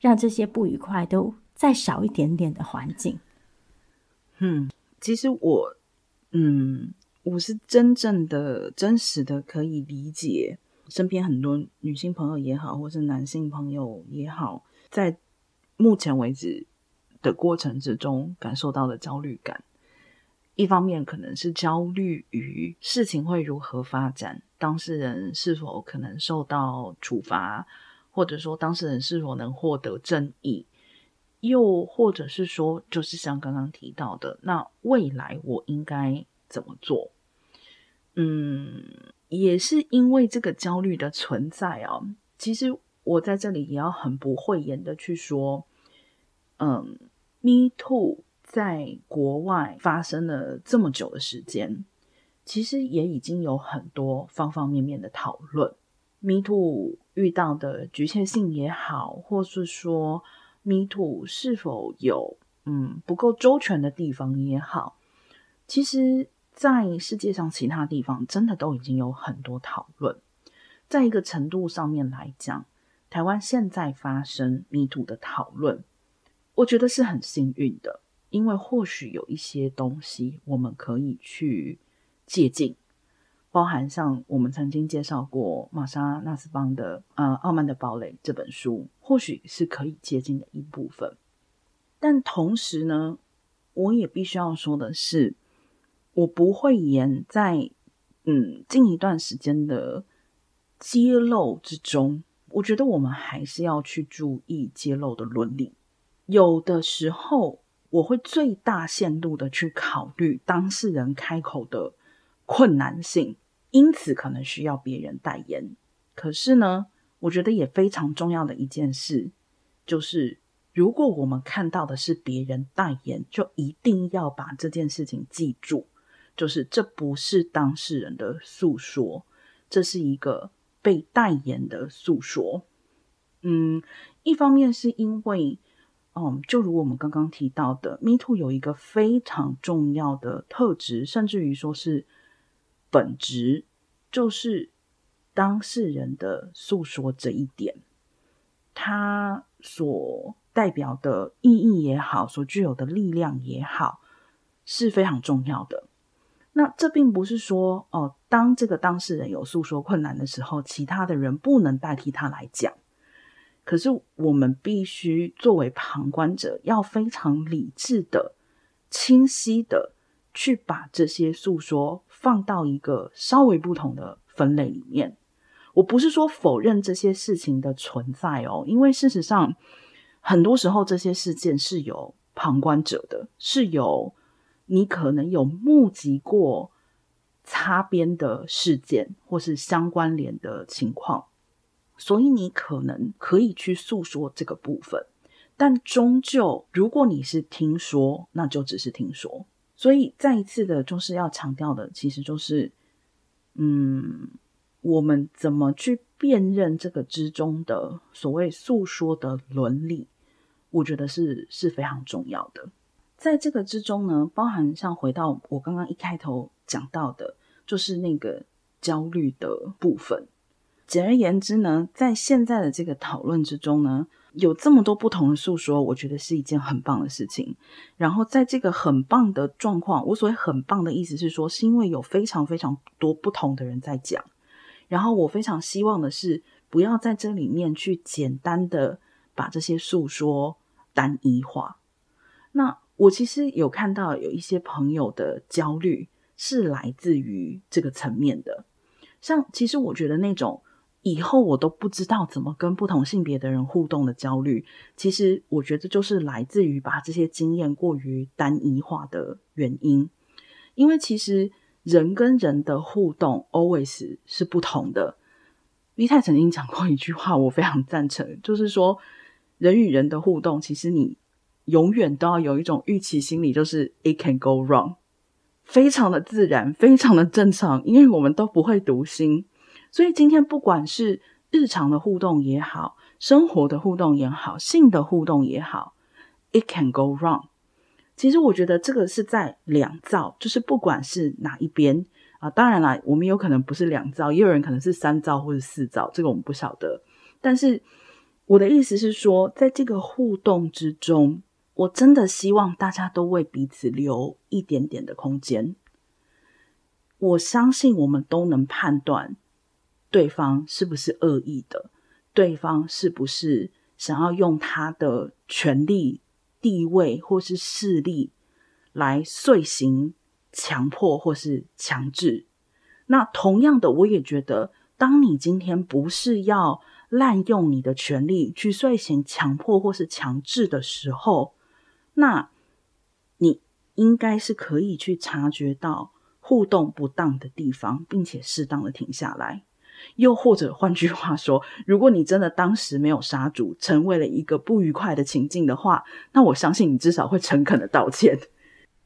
让这些不愉快都再少一点点的环境。嗯，其实我，嗯，我是真正的、真实的可以理解身边很多女性朋友也好，或是男性朋友也好，在目前为止的过程之中感受到的焦虑感。一方面可能是焦虑于事情会如何发展，当事人是否可能受到处罚。或者说当事人是否能获得正义，又或者是说，就是像刚刚提到的，那未来我应该怎么做？嗯，也是因为这个焦虑的存在啊。其实我在这里也要很不讳言的去说，嗯，Me Too 在国外发生了这么久的时间，其实也已经有很多方方面面的讨论。Me Too 遇到的局限性也好，或是说 Me Too 是否有嗯不够周全的地方也好，其实，在世界上其他地方真的都已经有很多讨论。在一个程度上面来讲，台湾现在发生 Me Too 的讨论，我觉得是很幸运的，因为或许有一些东西我们可以去借鉴。包含像我们曾经介绍过玛莎·纳斯邦的《呃傲慢的堡垒》这本书，或许是可以接近的一部分。但同时呢，我也必须要说的是，我不会言在嗯近一段时间的揭露之中，我觉得我们还是要去注意揭露的伦理。有的时候，我会最大限度的去考虑当事人开口的困难性。因此，可能需要别人代言。可是呢，我觉得也非常重要的一件事，就是如果我们看到的是别人代言，就一定要把这件事情记住，就是这不是当事人的诉说，这是一个被代言的诉说。嗯，一方面是因为，嗯，就如我们刚刚提到的，Me Too 有一个非常重要的特质，甚至于说是。本质就是当事人的诉说这一点，他所代表的意义也好，所具有的力量也好，是非常重要的。那这并不是说哦，当这个当事人有诉说困难的时候，其他的人不能代替他来讲。可是我们必须作为旁观者，要非常理智的、清晰的。去把这些诉说放到一个稍微不同的分类里面。我不是说否认这些事情的存在哦，因为事实上，很多时候这些事件是有旁观者的，是有你可能有目击过擦边的事件或是相关联的情况，所以你可能可以去诉说这个部分。但终究，如果你是听说，那就只是听说。所以，再一次的，就是要强调的，其实就是，嗯，我们怎么去辨认这个之中的所谓诉说的伦理，我觉得是是非常重要的。在这个之中呢，包含像回到我刚刚一开头讲到的，就是那个焦虑的部分。简而言之呢，在现在的这个讨论之中呢，有这么多不同的诉说，我觉得是一件很棒的事情。然后在这个很棒的状况，我所谓很棒的意思是说，是因为有非常非常多不同的人在讲。然后我非常希望的是，不要在这里面去简单的把这些诉说单一化。那我其实有看到有一些朋友的焦虑是来自于这个层面的，像其实我觉得那种以后我都不知道怎么跟不同性别的人互动的焦虑，其实我觉得就是来自于把这些经验过于单一化的原因。因为其实人跟人的互动 always 是不同的。V 太曾经讲过一句话，我非常赞成，就是说人与人的互动，其实你。永远都要有一种预期心理，就是 it can go wrong，非常的自然，非常的正常，因为我们都不会读心，所以今天不管是日常的互动也好，生活的互动也好，性的互动也好，it can go wrong。其实我觉得这个是在两造，就是不管是哪一边啊，当然啦，我们有可能不是两造，也有人可能是三造或者四造，这个我们不晓得。但是我的意思是说，在这个互动之中。我真的希望大家都为彼此留一点点的空间。我相信我们都能判断对方是不是恶意的，对方是不是想要用他的权力、地位或是势力来遂行强迫或是强制。那同样的，我也觉得，当你今天不是要滥用你的权力去遂行强迫或是强制的时候，那你应该是可以去察觉到互动不当的地方，并且适当的停下来。又或者换句话说，如果你真的当时没有杀主，成为了一个不愉快的情境的话，那我相信你至少会诚恳的道歉。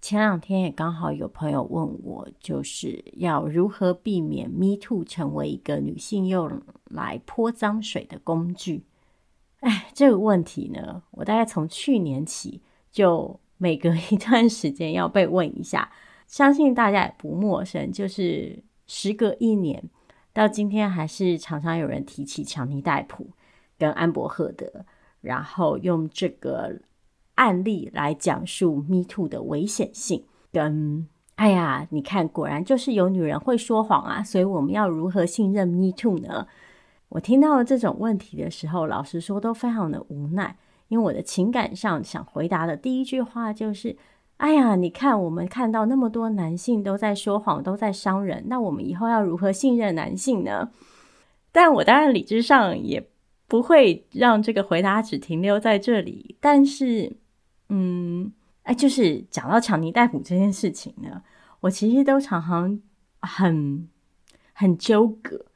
前两天也刚好有朋友问我，就是要如何避免 Me Too 成为一个女性用来泼脏水的工具？哎，这个问题呢，我大概从去年起。就每隔一段时间要被问一下，相信大家也不陌生。就是时隔一年，到今天还是常常有人提起强尼戴普跟安柏赫德，然后用这个案例来讲述 Me Too 的危险性。跟哎呀，你看，果然就是有女人会说谎啊！所以我们要如何信任 Me Too 呢？我听到了这种问题的时候，老实说都非常的无奈。因为我的情感上想回答的第一句话就是：“哎呀，你看，我们看到那么多男性都在说谎，都在伤人，那我们以后要如何信任男性呢？”但我当然理智上也不会让这个回答只停留在这里。但是，嗯，哎，就是讲到强尼戴普这件事情呢，我其实都常常很很纠葛，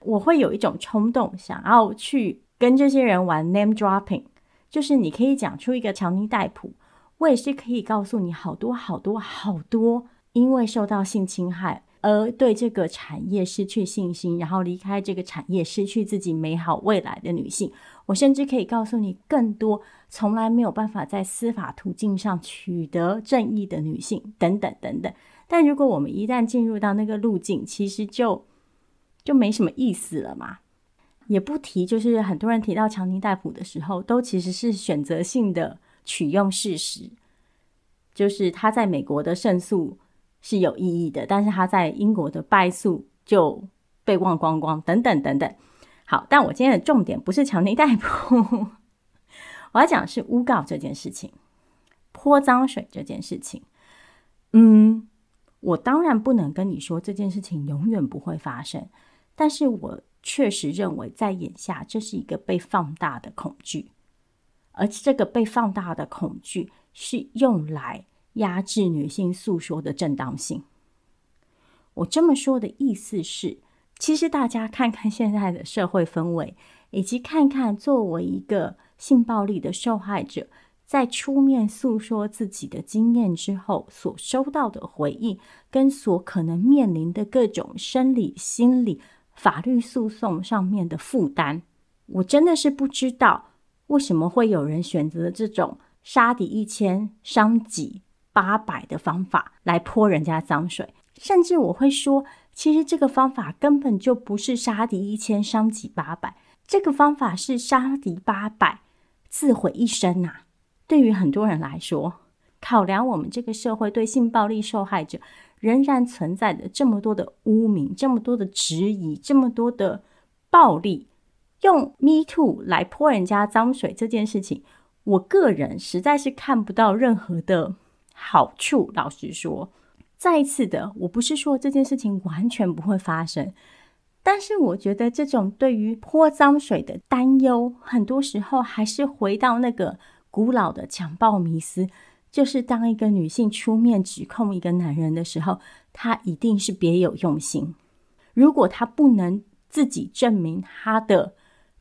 我会有一种冲动，想要去跟这些人玩 name dropping。就是你可以讲出一个强尼戴普，我也是可以告诉你好多好多好多，因为受到性侵害而对这个产业失去信心，然后离开这个产业，失去自己美好未来的女性。我甚至可以告诉你更多从来没有办法在司法途径上取得正义的女性，等等等等。但如果我们一旦进入到那个路径，其实就就没什么意思了嘛。也不提，就是很多人提到强尼戴普的时候，都其实是选择性的取用事实，就是他在美国的胜诉是有意义的，但是他在英国的败诉就被忘光光，等等等等。好，但我今天的重点不是强尼戴普，我要讲的是诬告这件事情，泼脏水这件事情。嗯，我当然不能跟你说这件事情永远不会发生，但是我。确实认为，在眼下，这是一个被放大的恐惧，而这个被放大的恐惧是用来压制女性诉说的正当性。我这么说的意思是，其实大家看看现在的社会氛围，以及看看作为一个性暴力的受害者，在出面诉说自己的经验之后，所收到的回应，跟所可能面临的各种生理、心理。法律诉讼上面的负担，我真的是不知道为什么会有人选择这种杀敌一千，伤己八百的方法来泼人家脏水？甚至我会说，其实这个方法根本就不是杀敌一千，伤己八百，这个方法是杀敌八百，自毁一生呐、啊。对于很多人来说，考量我们这个社会对性暴力受害者仍然存在的这么多的污名，这么多的质疑，这么多的暴力，用 Me Too 来泼人家脏水这件事情，我个人实在是看不到任何的好处。老实说。再一次的，我不是说这件事情完全不会发生，但是我觉得这种对于泼脏水的担忧，很多时候还是回到那个古老的强暴迷思，就是当一个女性出面指控一个男人的时候，她一定是别有用心。如果她不能自己证明她的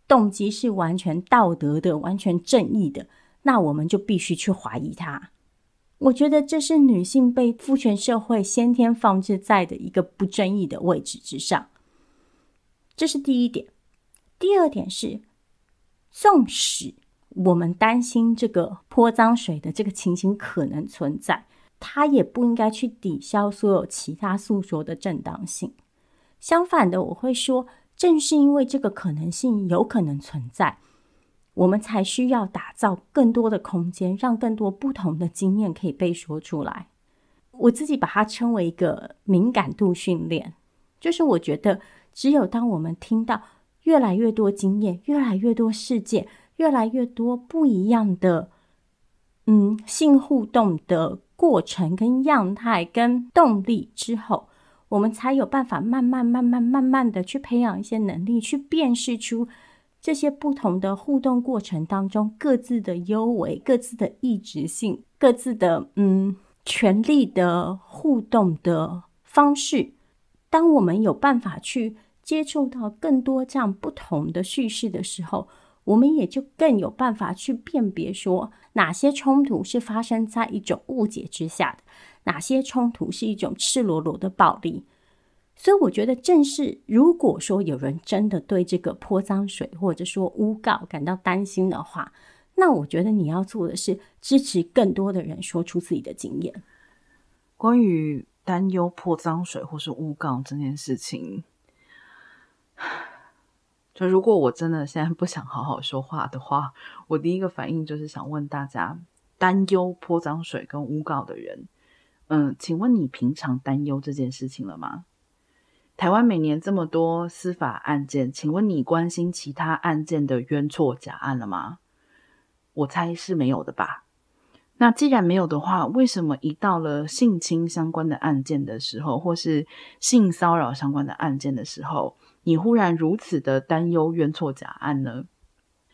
动机是完全道德的、完全正义的，那我们就必须去怀疑他。我觉得这是女性被父权社会先天放置在的一个不正义的位置之上，这是第一点。第二点是，纵使我们担心这个泼脏水的这个情形可能存在，它也不应该去抵消所有其他诉说的正当性。相反的，我会说，正是因为这个可能性有可能存在。我们才需要打造更多的空间，让更多不同的经验可以被说出来。我自己把它称为一个敏感度训练，就是我觉得，只有当我们听到越来越多经验、越来越多事件、越来越多不一样的，嗯，性互动的过程、跟样态、跟动力之后，我们才有办法慢慢、慢慢、慢慢的去培养一些能力，去辨识出。这些不同的互动过程当中，各自的优为、各自的异质性、各自的嗯权力的互动的方式，当我们有办法去接触到更多这样不同的叙事的时候，我们也就更有办法去辨别说，哪些冲突是发生在一种误解之下的，哪些冲突是一种赤裸裸的暴力。所以我觉得，正是如果说有人真的对这个泼脏水或者说诬告感到担心的话，那我觉得你要做的是支持更多的人说出自己的经验。关于担忧泼脏水或是诬告这件事情，就如果我真的现在不想好好说话的话，我第一个反应就是想问大家：担忧泼脏水跟诬告的人，嗯，请问你平常担忧这件事情了吗？台湾每年这么多司法案件，请问你关心其他案件的冤错假案了吗？我猜是没有的吧。那既然没有的话，为什么一到了性侵相关的案件的时候，或是性骚扰相关的案件的时候，你忽然如此的担忧冤错假案呢？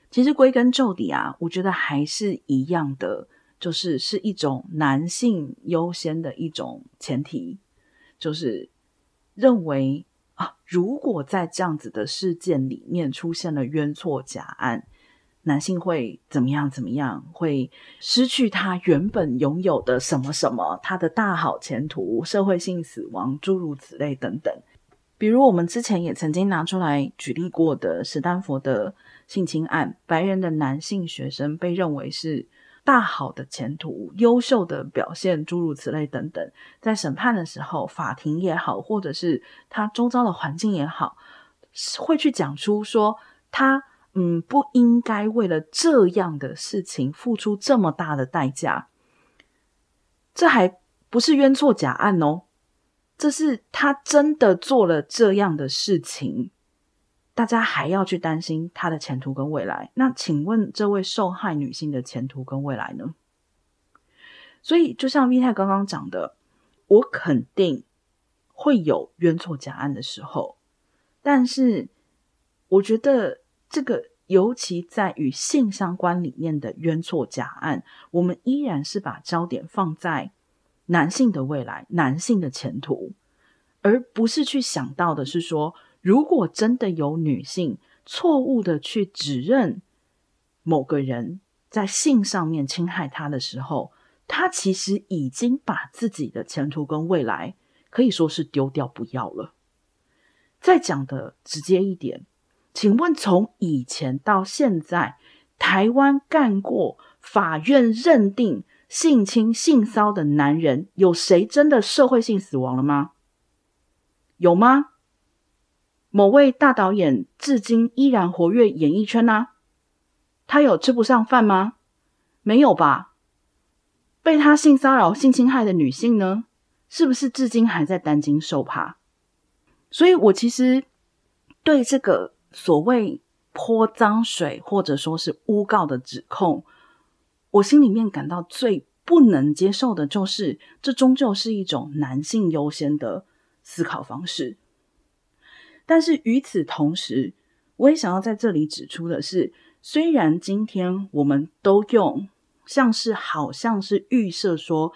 其实归根究底啊，我觉得还是一样的，就是是一种男性优先的一种前提，就是。认为啊，如果在这样子的事件里面出现了冤错假案，男性会怎么样？怎么样？会失去他原本拥有的什么什么？他的大好前途、社会性死亡，诸如此类等等。比如我们之前也曾经拿出来举例过的史丹佛的性侵案，白人的男性学生被认为是。大好的前途、优秀的表现，诸如此类等等，在审判的时候，法庭也好，或者是他周遭的环境也好，会去讲出说他嗯不应该为了这样的事情付出这么大的代价。这还不是冤错假案哦，这是他真的做了这样的事情。大家还要去担心他的前途跟未来，那请问这位受害女性的前途跟未来呢？所以，就像 V 太刚刚讲的，我肯定会有冤错假案的时候，但是我觉得这个尤其在与性相关里面的冤错假案，我们依然是把焦点放在男性的未来、男性的前途，而不是去想到的是说。如果真的有女性错误的去指认某个人在性上面侵害她的时候，她其实已经把自己的前途跟未来可以说是丢掉不要了。再讲的直接一点，请问从以前到现在，台湾干过法院认定性侵、性骚的男人，有谁真的社会性死亡了吗？有吗？某位大导演至今依然活跃演艺圈啊，他有吃不上饭吗？没有吧？被他性骚扰、性侵害的女性呢？是不是至今还在担惊受怕？所以，我其实对这个所谓泼脏水或者说是诬告的指控，我心里面感到最不能接受的就是，这终究是一种男性优先的思考方式。但是与此同时，我也想要在这里指出的是，虽然今天我们都用像是好像是预设说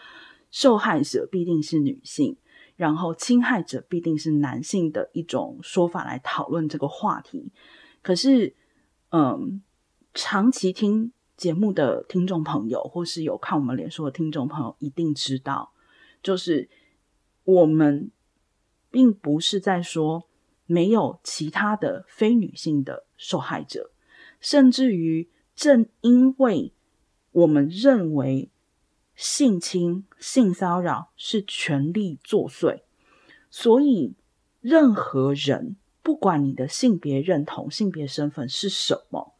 受害者必定是女性，然后侵害者必定是男性的一种说法来讨论这个话题，可是，嗯，长期听节目的听众朋友，或是有看我们脸书的听众朋友，一定知道，就是我们并不是在说。没有其他的非女性的受害者，甚至于正因为我们认为性侵、性骚扰是权力作祟，所以任何人，不管你的性别认同、性别身份是什么，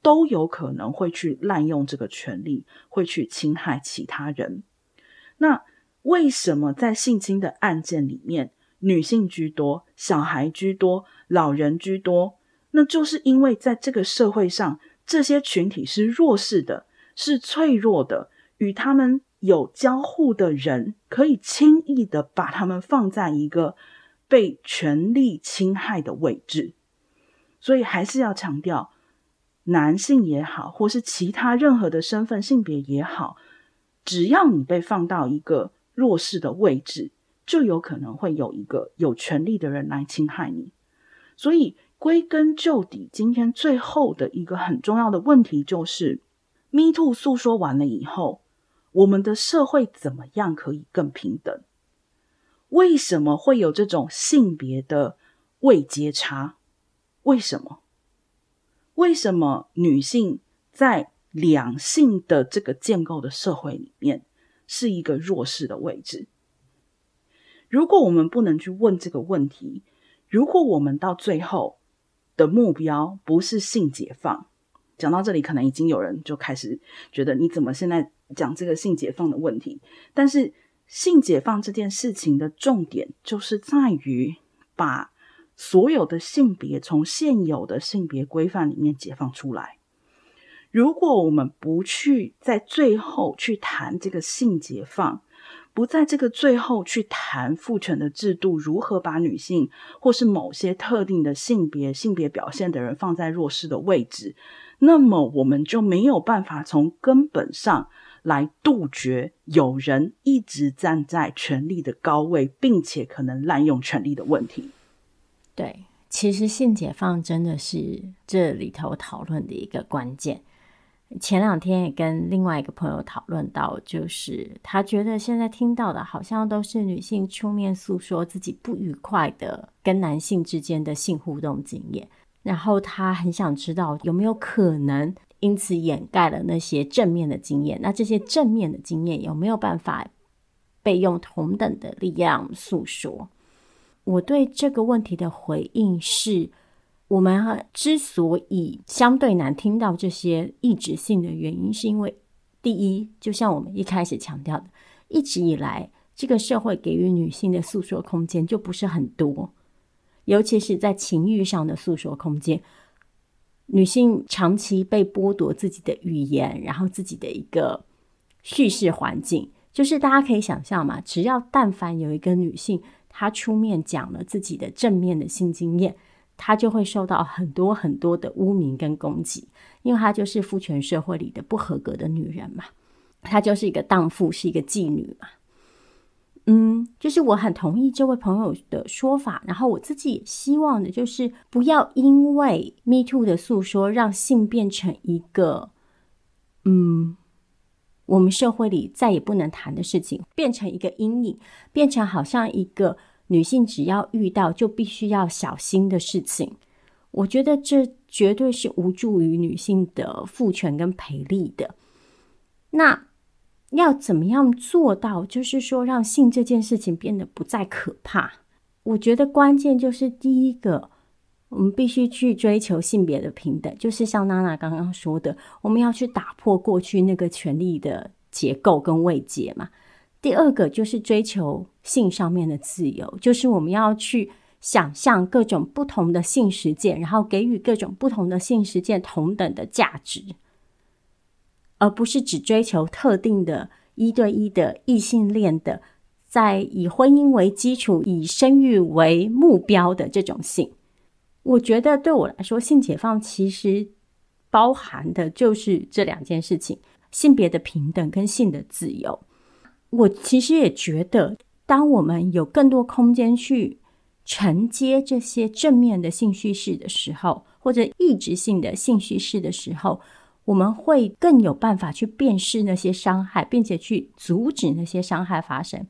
都有可能会去滥用这个权力，会去侵害其他人。那为什么在性侵的案件里面，女性居多，小孩居多，老人居多，那就是因为在这个社会上，这些群体是弱势的，是脆弱的，与他们有交互的人，可以轻易的把他们放在一个被权力侵害的位置。所以还是要强调，男性也好，或是其他任何的身份性别也好，只要你被放到一个弱势的位置，就有可能会有一个有权力的人来侵害你，所以归根究底，今天最后的一个很重要的问题就是，Me Too 诉说完了以后，我们的社会怎么样可以更平等？为什么会有这种性别的位阶差？为什么？为什么女性在两性的这个建构的社会里面是一个弱势的位置？如果我们不能去问这个问题，如果我们到最后的目标不是性解放，讲到这里，可能已经有人就开始觉得你怎么现在讲这个性解放的问题？但是性解放这件事情的重点就是在于把所有的性别从现有的性别规范里面解放出来。如果我们不去在最后去谈这个性解放，不在这个最后去谈父权的制度如何把女性或是某些特定的性别、性别表现的人放在弱势的位置，那么我们就没有办法从根本上来杜绝有人一直站在权力的高位，并且可能滥用权力的问题。对，其实性解放真的是这里头讨论的一个关键。前两天也跟另外一个朋友讨论到，就是他觉得现在听到的好像都是女性出面诉说自己不愉快的跟男性之间的性互动经验，然后他很想知道有没有可能因此掩盖了那些正面的经验，那这些正面的经验有没有办法被用同等的力量诉说？我对这个问题的回应是。我们之所以相对难听到这些抑制性的原因，是因为第一，就像我们一开始强调的，一直以来这个社会给予女性的诉说空间就不是很多，尤其是在情欲上的诉说空间，女性长期被剥夺自己的语言，然后自己的一个叙事环境，就是大家可以想象嘛，只要但凡有一个女性她出面讲了自己的正面的性经验。她就会受到很多很多的污名跟攻击，因为她就是父权社会里的不合格的女人嘛，她就是一个荡妇，是一个妓女嘛。嗯，就是我很同意这位朋友的说法，然后我自己也希望的就是不要因为 Me Too 的诉说，让性变成一个嗯，我们社会里再也不能谈的事情，变成一个阴影，变成好像一个。女性只要遇到就必须要小心的事情，我觉得这绝对是无助于女性的赋权跟培力的。那要怎么样做到，就是说让性这件事情变得不再可怕？我觉得关键就是第一个，我们必须去追求性别的平等，就是像娜娜刚刚说的，我们要去打破过去那个权力的结构跟位阶嘛。第二个就是追求性上面的自由，就是我们要去想象各种不同的性实践，然后给予各种不同的性实践同等的价值，而不是只追求特定的一对一的异性恋的，在以婚姻为基础、以生育为目标的这种性。我觉得对我来说，性解放其实包含的就是这两件事情：性别的平等跟性的自由。我其实也觉得，当我们有更多空间去承接这些正面的性叙事的时候，或者抑制性的性叙事的时候，我们会更有办法去辨识那些伤害，并且去阻止那些伤害发生。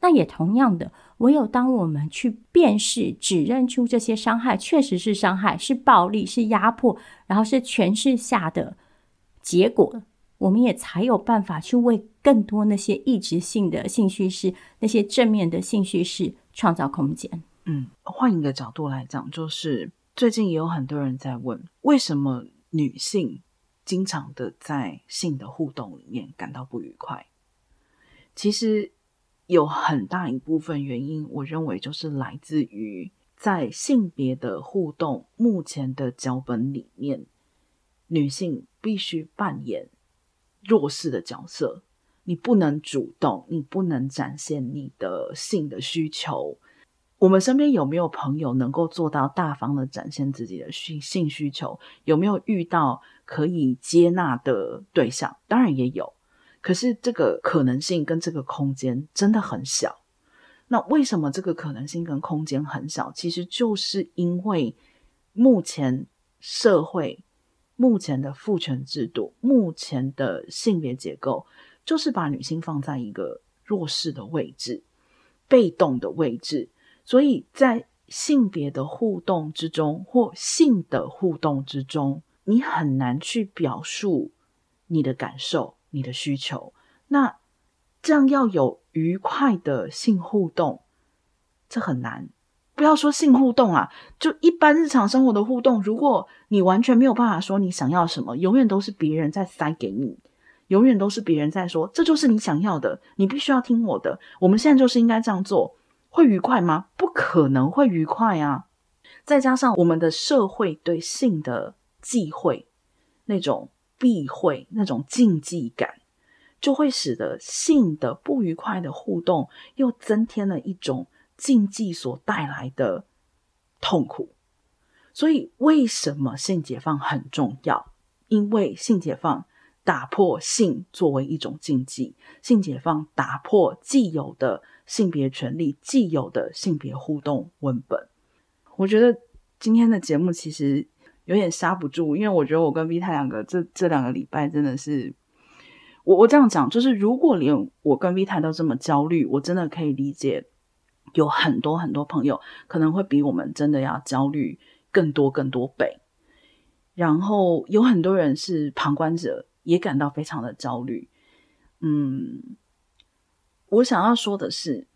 那也同样的，唯有当我们去辨识、指认出这些伤害确实是伤害、是暴力、是压迫，然后是权势下的结果。我们也才有办法去为更多那些异质性的性叙事、那些正面的性叙事创造空间。嗯，换一个角度来讲，就是最近也有很多人在问，为什么女性经常的在性的互动里面感到不愉快？其实有很大一部分原因，我认为就是来自于在性别的互动目前的脚本里面，女性必须扮演。弱势的角色，你不能主动，你不能展现你的性的需求。我们身边有没有朋友能够做到大方的展现自己的性性需求？有没有遇到可以接纳的对象？当然也有，可是这个可能性跟这个空间真的很小。那为什么这个可能性跟空间很小？其实就是因为目前社会。目前的父权制度，目前的性别结构，就是把女性放在一个弱势的位置、被动的位置。所以在性别的互动之中，或性的互动之中，你很难去表述你的感受、你的需求。那这样要有愉快的性互动，这很难。不要说性互动啊，就一般日常生活的互动，如果你完全没有办法说你想要什么，永远都是别人在塞给你，永远都是别人在说，这就是你想要的，你必须要听我的。我们现在就是应该这样做，会愉快吗？不可能会愉快啊！再加上我们的社会对性的忌讳，那种避讳，那种禁忌感，就会使得性的不愉快的互动又增添了一种。禁忌所带来的痛苦，所以为什么性解放很重要？因为性解放打破性作为一种禁忌，性解放打破既有的性别权利、既有的性别互动文本。我觉得今天的节目其实有点刹不住，因为我觉得我跟 V 太两个这这两个礼拜真的是，我我这样讲，就是如果连我跟 V 太都这么焦虑，我真的可以理解。有很多很多朋友可能会比我们真的要焦虑更多更多倍，然后有很多人是旁观者，也感到非常的焦虑。嗯，我想要说的是，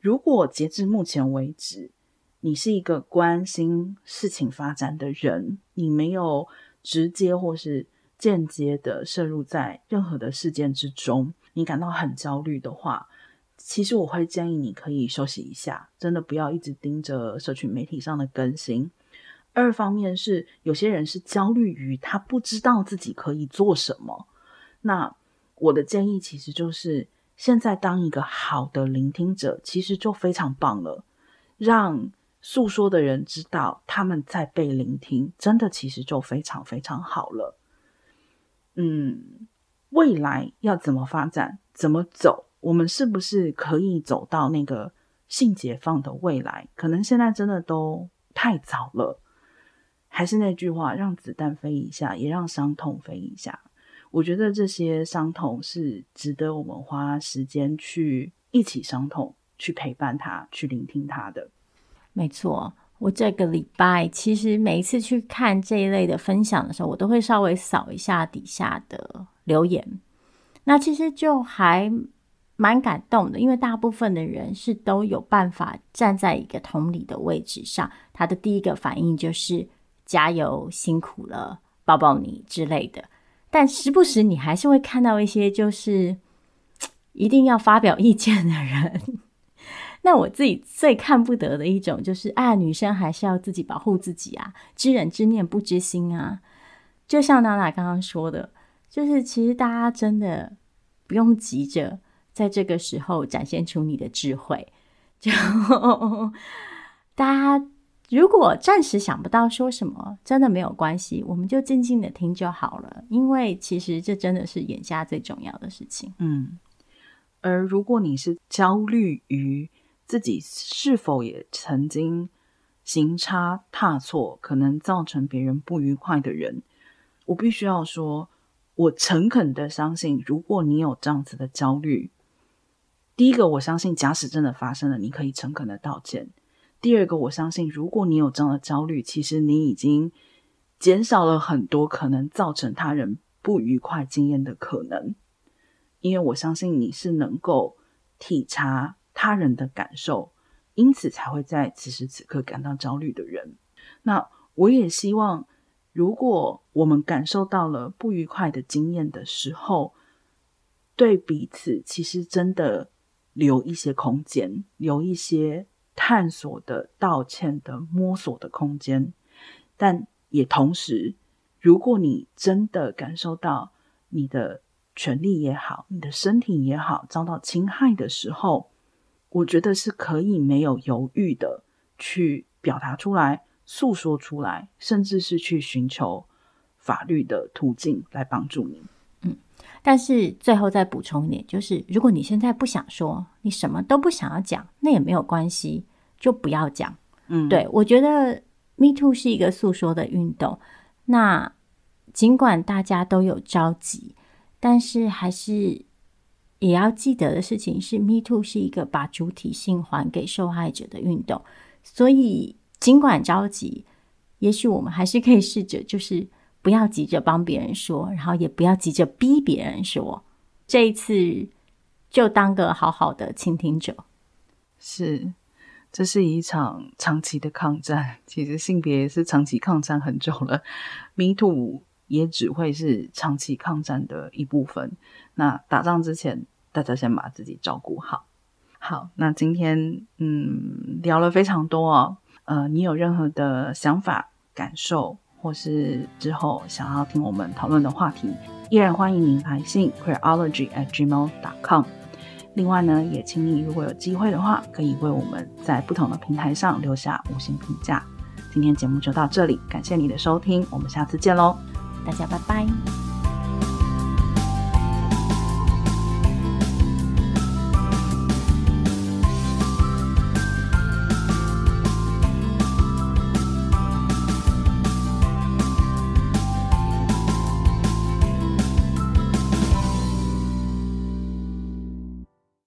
如果截至目前为止，你是一个关心事情发展的人，你没有直接或是间接的涉入在任何的事件之中，你感到很焦虑的话。其实我会建议你可以休息一下，真的不要一直盯着社群媒体上的更新。二方面是有些人是焦虑于他不知道自己可以做什么。那我的建议其实就是，现在当一个好的聆听者，其实就非常棒了。让诉说的人知道他们在被聆听，真的其实就非常非常好了。嗯，未来要怎么发展，怎么走？我们是不是可以走到那个性解放的未来？可能现在真的都太早了。还是那句话，让子弹飞一下，也让伤痛飞一下。我觉得这些伤痛是值得我们花时间去一起伤痛，去陪伴他，去聆听他的。没错，我这个礼拜其实每一次去看这一类的分享的时候，我都会稍微扫一下底下的留言。那其实就还蛮感动的，因为大部分的人是都有办法站在一个同理的位置上，他的第一个反应就是加油、辛苦了、抱抱你之类的。但时不时你还是会看到一些就是 一定要发表意见的人。那我自己最看不得的一种就是，啊，女生还是要自己保护自己啊，知人知面不知心啊。就像娜娜刚刚说的，就是其实大家真的不用急着在这个时候展现出你的智慧。就 大家如果暂时想不到说什么，真的没有关系，我们就静静的听就好了。因为其实这真的是眼下最重要的事情。嗯，而如果你是焦虑于自己是否也曾经行差踏错，可能造成别人不愉快的人，我必须要说，我诚恳的相信，如果你有这样子的焦虑，第一个，我相信，假使真的发生了，你可以诚恳的道歉；第二个，我相信，如果你有这样的焦虑，其实你已经减少了很多可能造成他人不愉快经验的可能，因为我相信你是能够体察。他人的感受，因此才会在此时此刻感到焦虑的人。那我也希望，如果我们感受到了不愉快的经验的时候，对彼此其实真的留一些空间，留一些探索的、道歉的、摸索的空间。但也同时，如果你真的感受到你的权利也好，你的身体也好遭到侵害的时候，我觉得是可以没有犹豫的去表达出来、诉说出来，甚至是去寻求法律的途径来帮助你。嗯，但是最后再补充一点，就是如果你现在不想说，你什么都不想要讲，那也没有关系，就不要讲。嗯，对，我觉得 Me Too 是一个诉说的运动。那尽管大家都有着急，但是还是。也要记得的事情是，Me Too 是一个把主体性还给受害者的运动，所以尽管着急，也许我们还是可以试着，就是不要急着帮别人说，然后也不要急着逼别人说。这一次就当个好好的倾听者。是，这是一场长期的抗战。其实性别是长期抗战很久了，Me Too 也只会是长期抗战的一部分。那打仗之前，大家先把自己照顾好。好，那今天嗯聊了非常多哦。呃，你有任何的想法、感受，或是之后想要听我们讨论的话题，依然欢迎您来信 queerology@gmail.com 另外呢，也请你如果有机会的话，可以为我们在不同的平台上留下五星评价。今天节目就到这里，感谢你的收听，我们下次见喽，大家拜拜。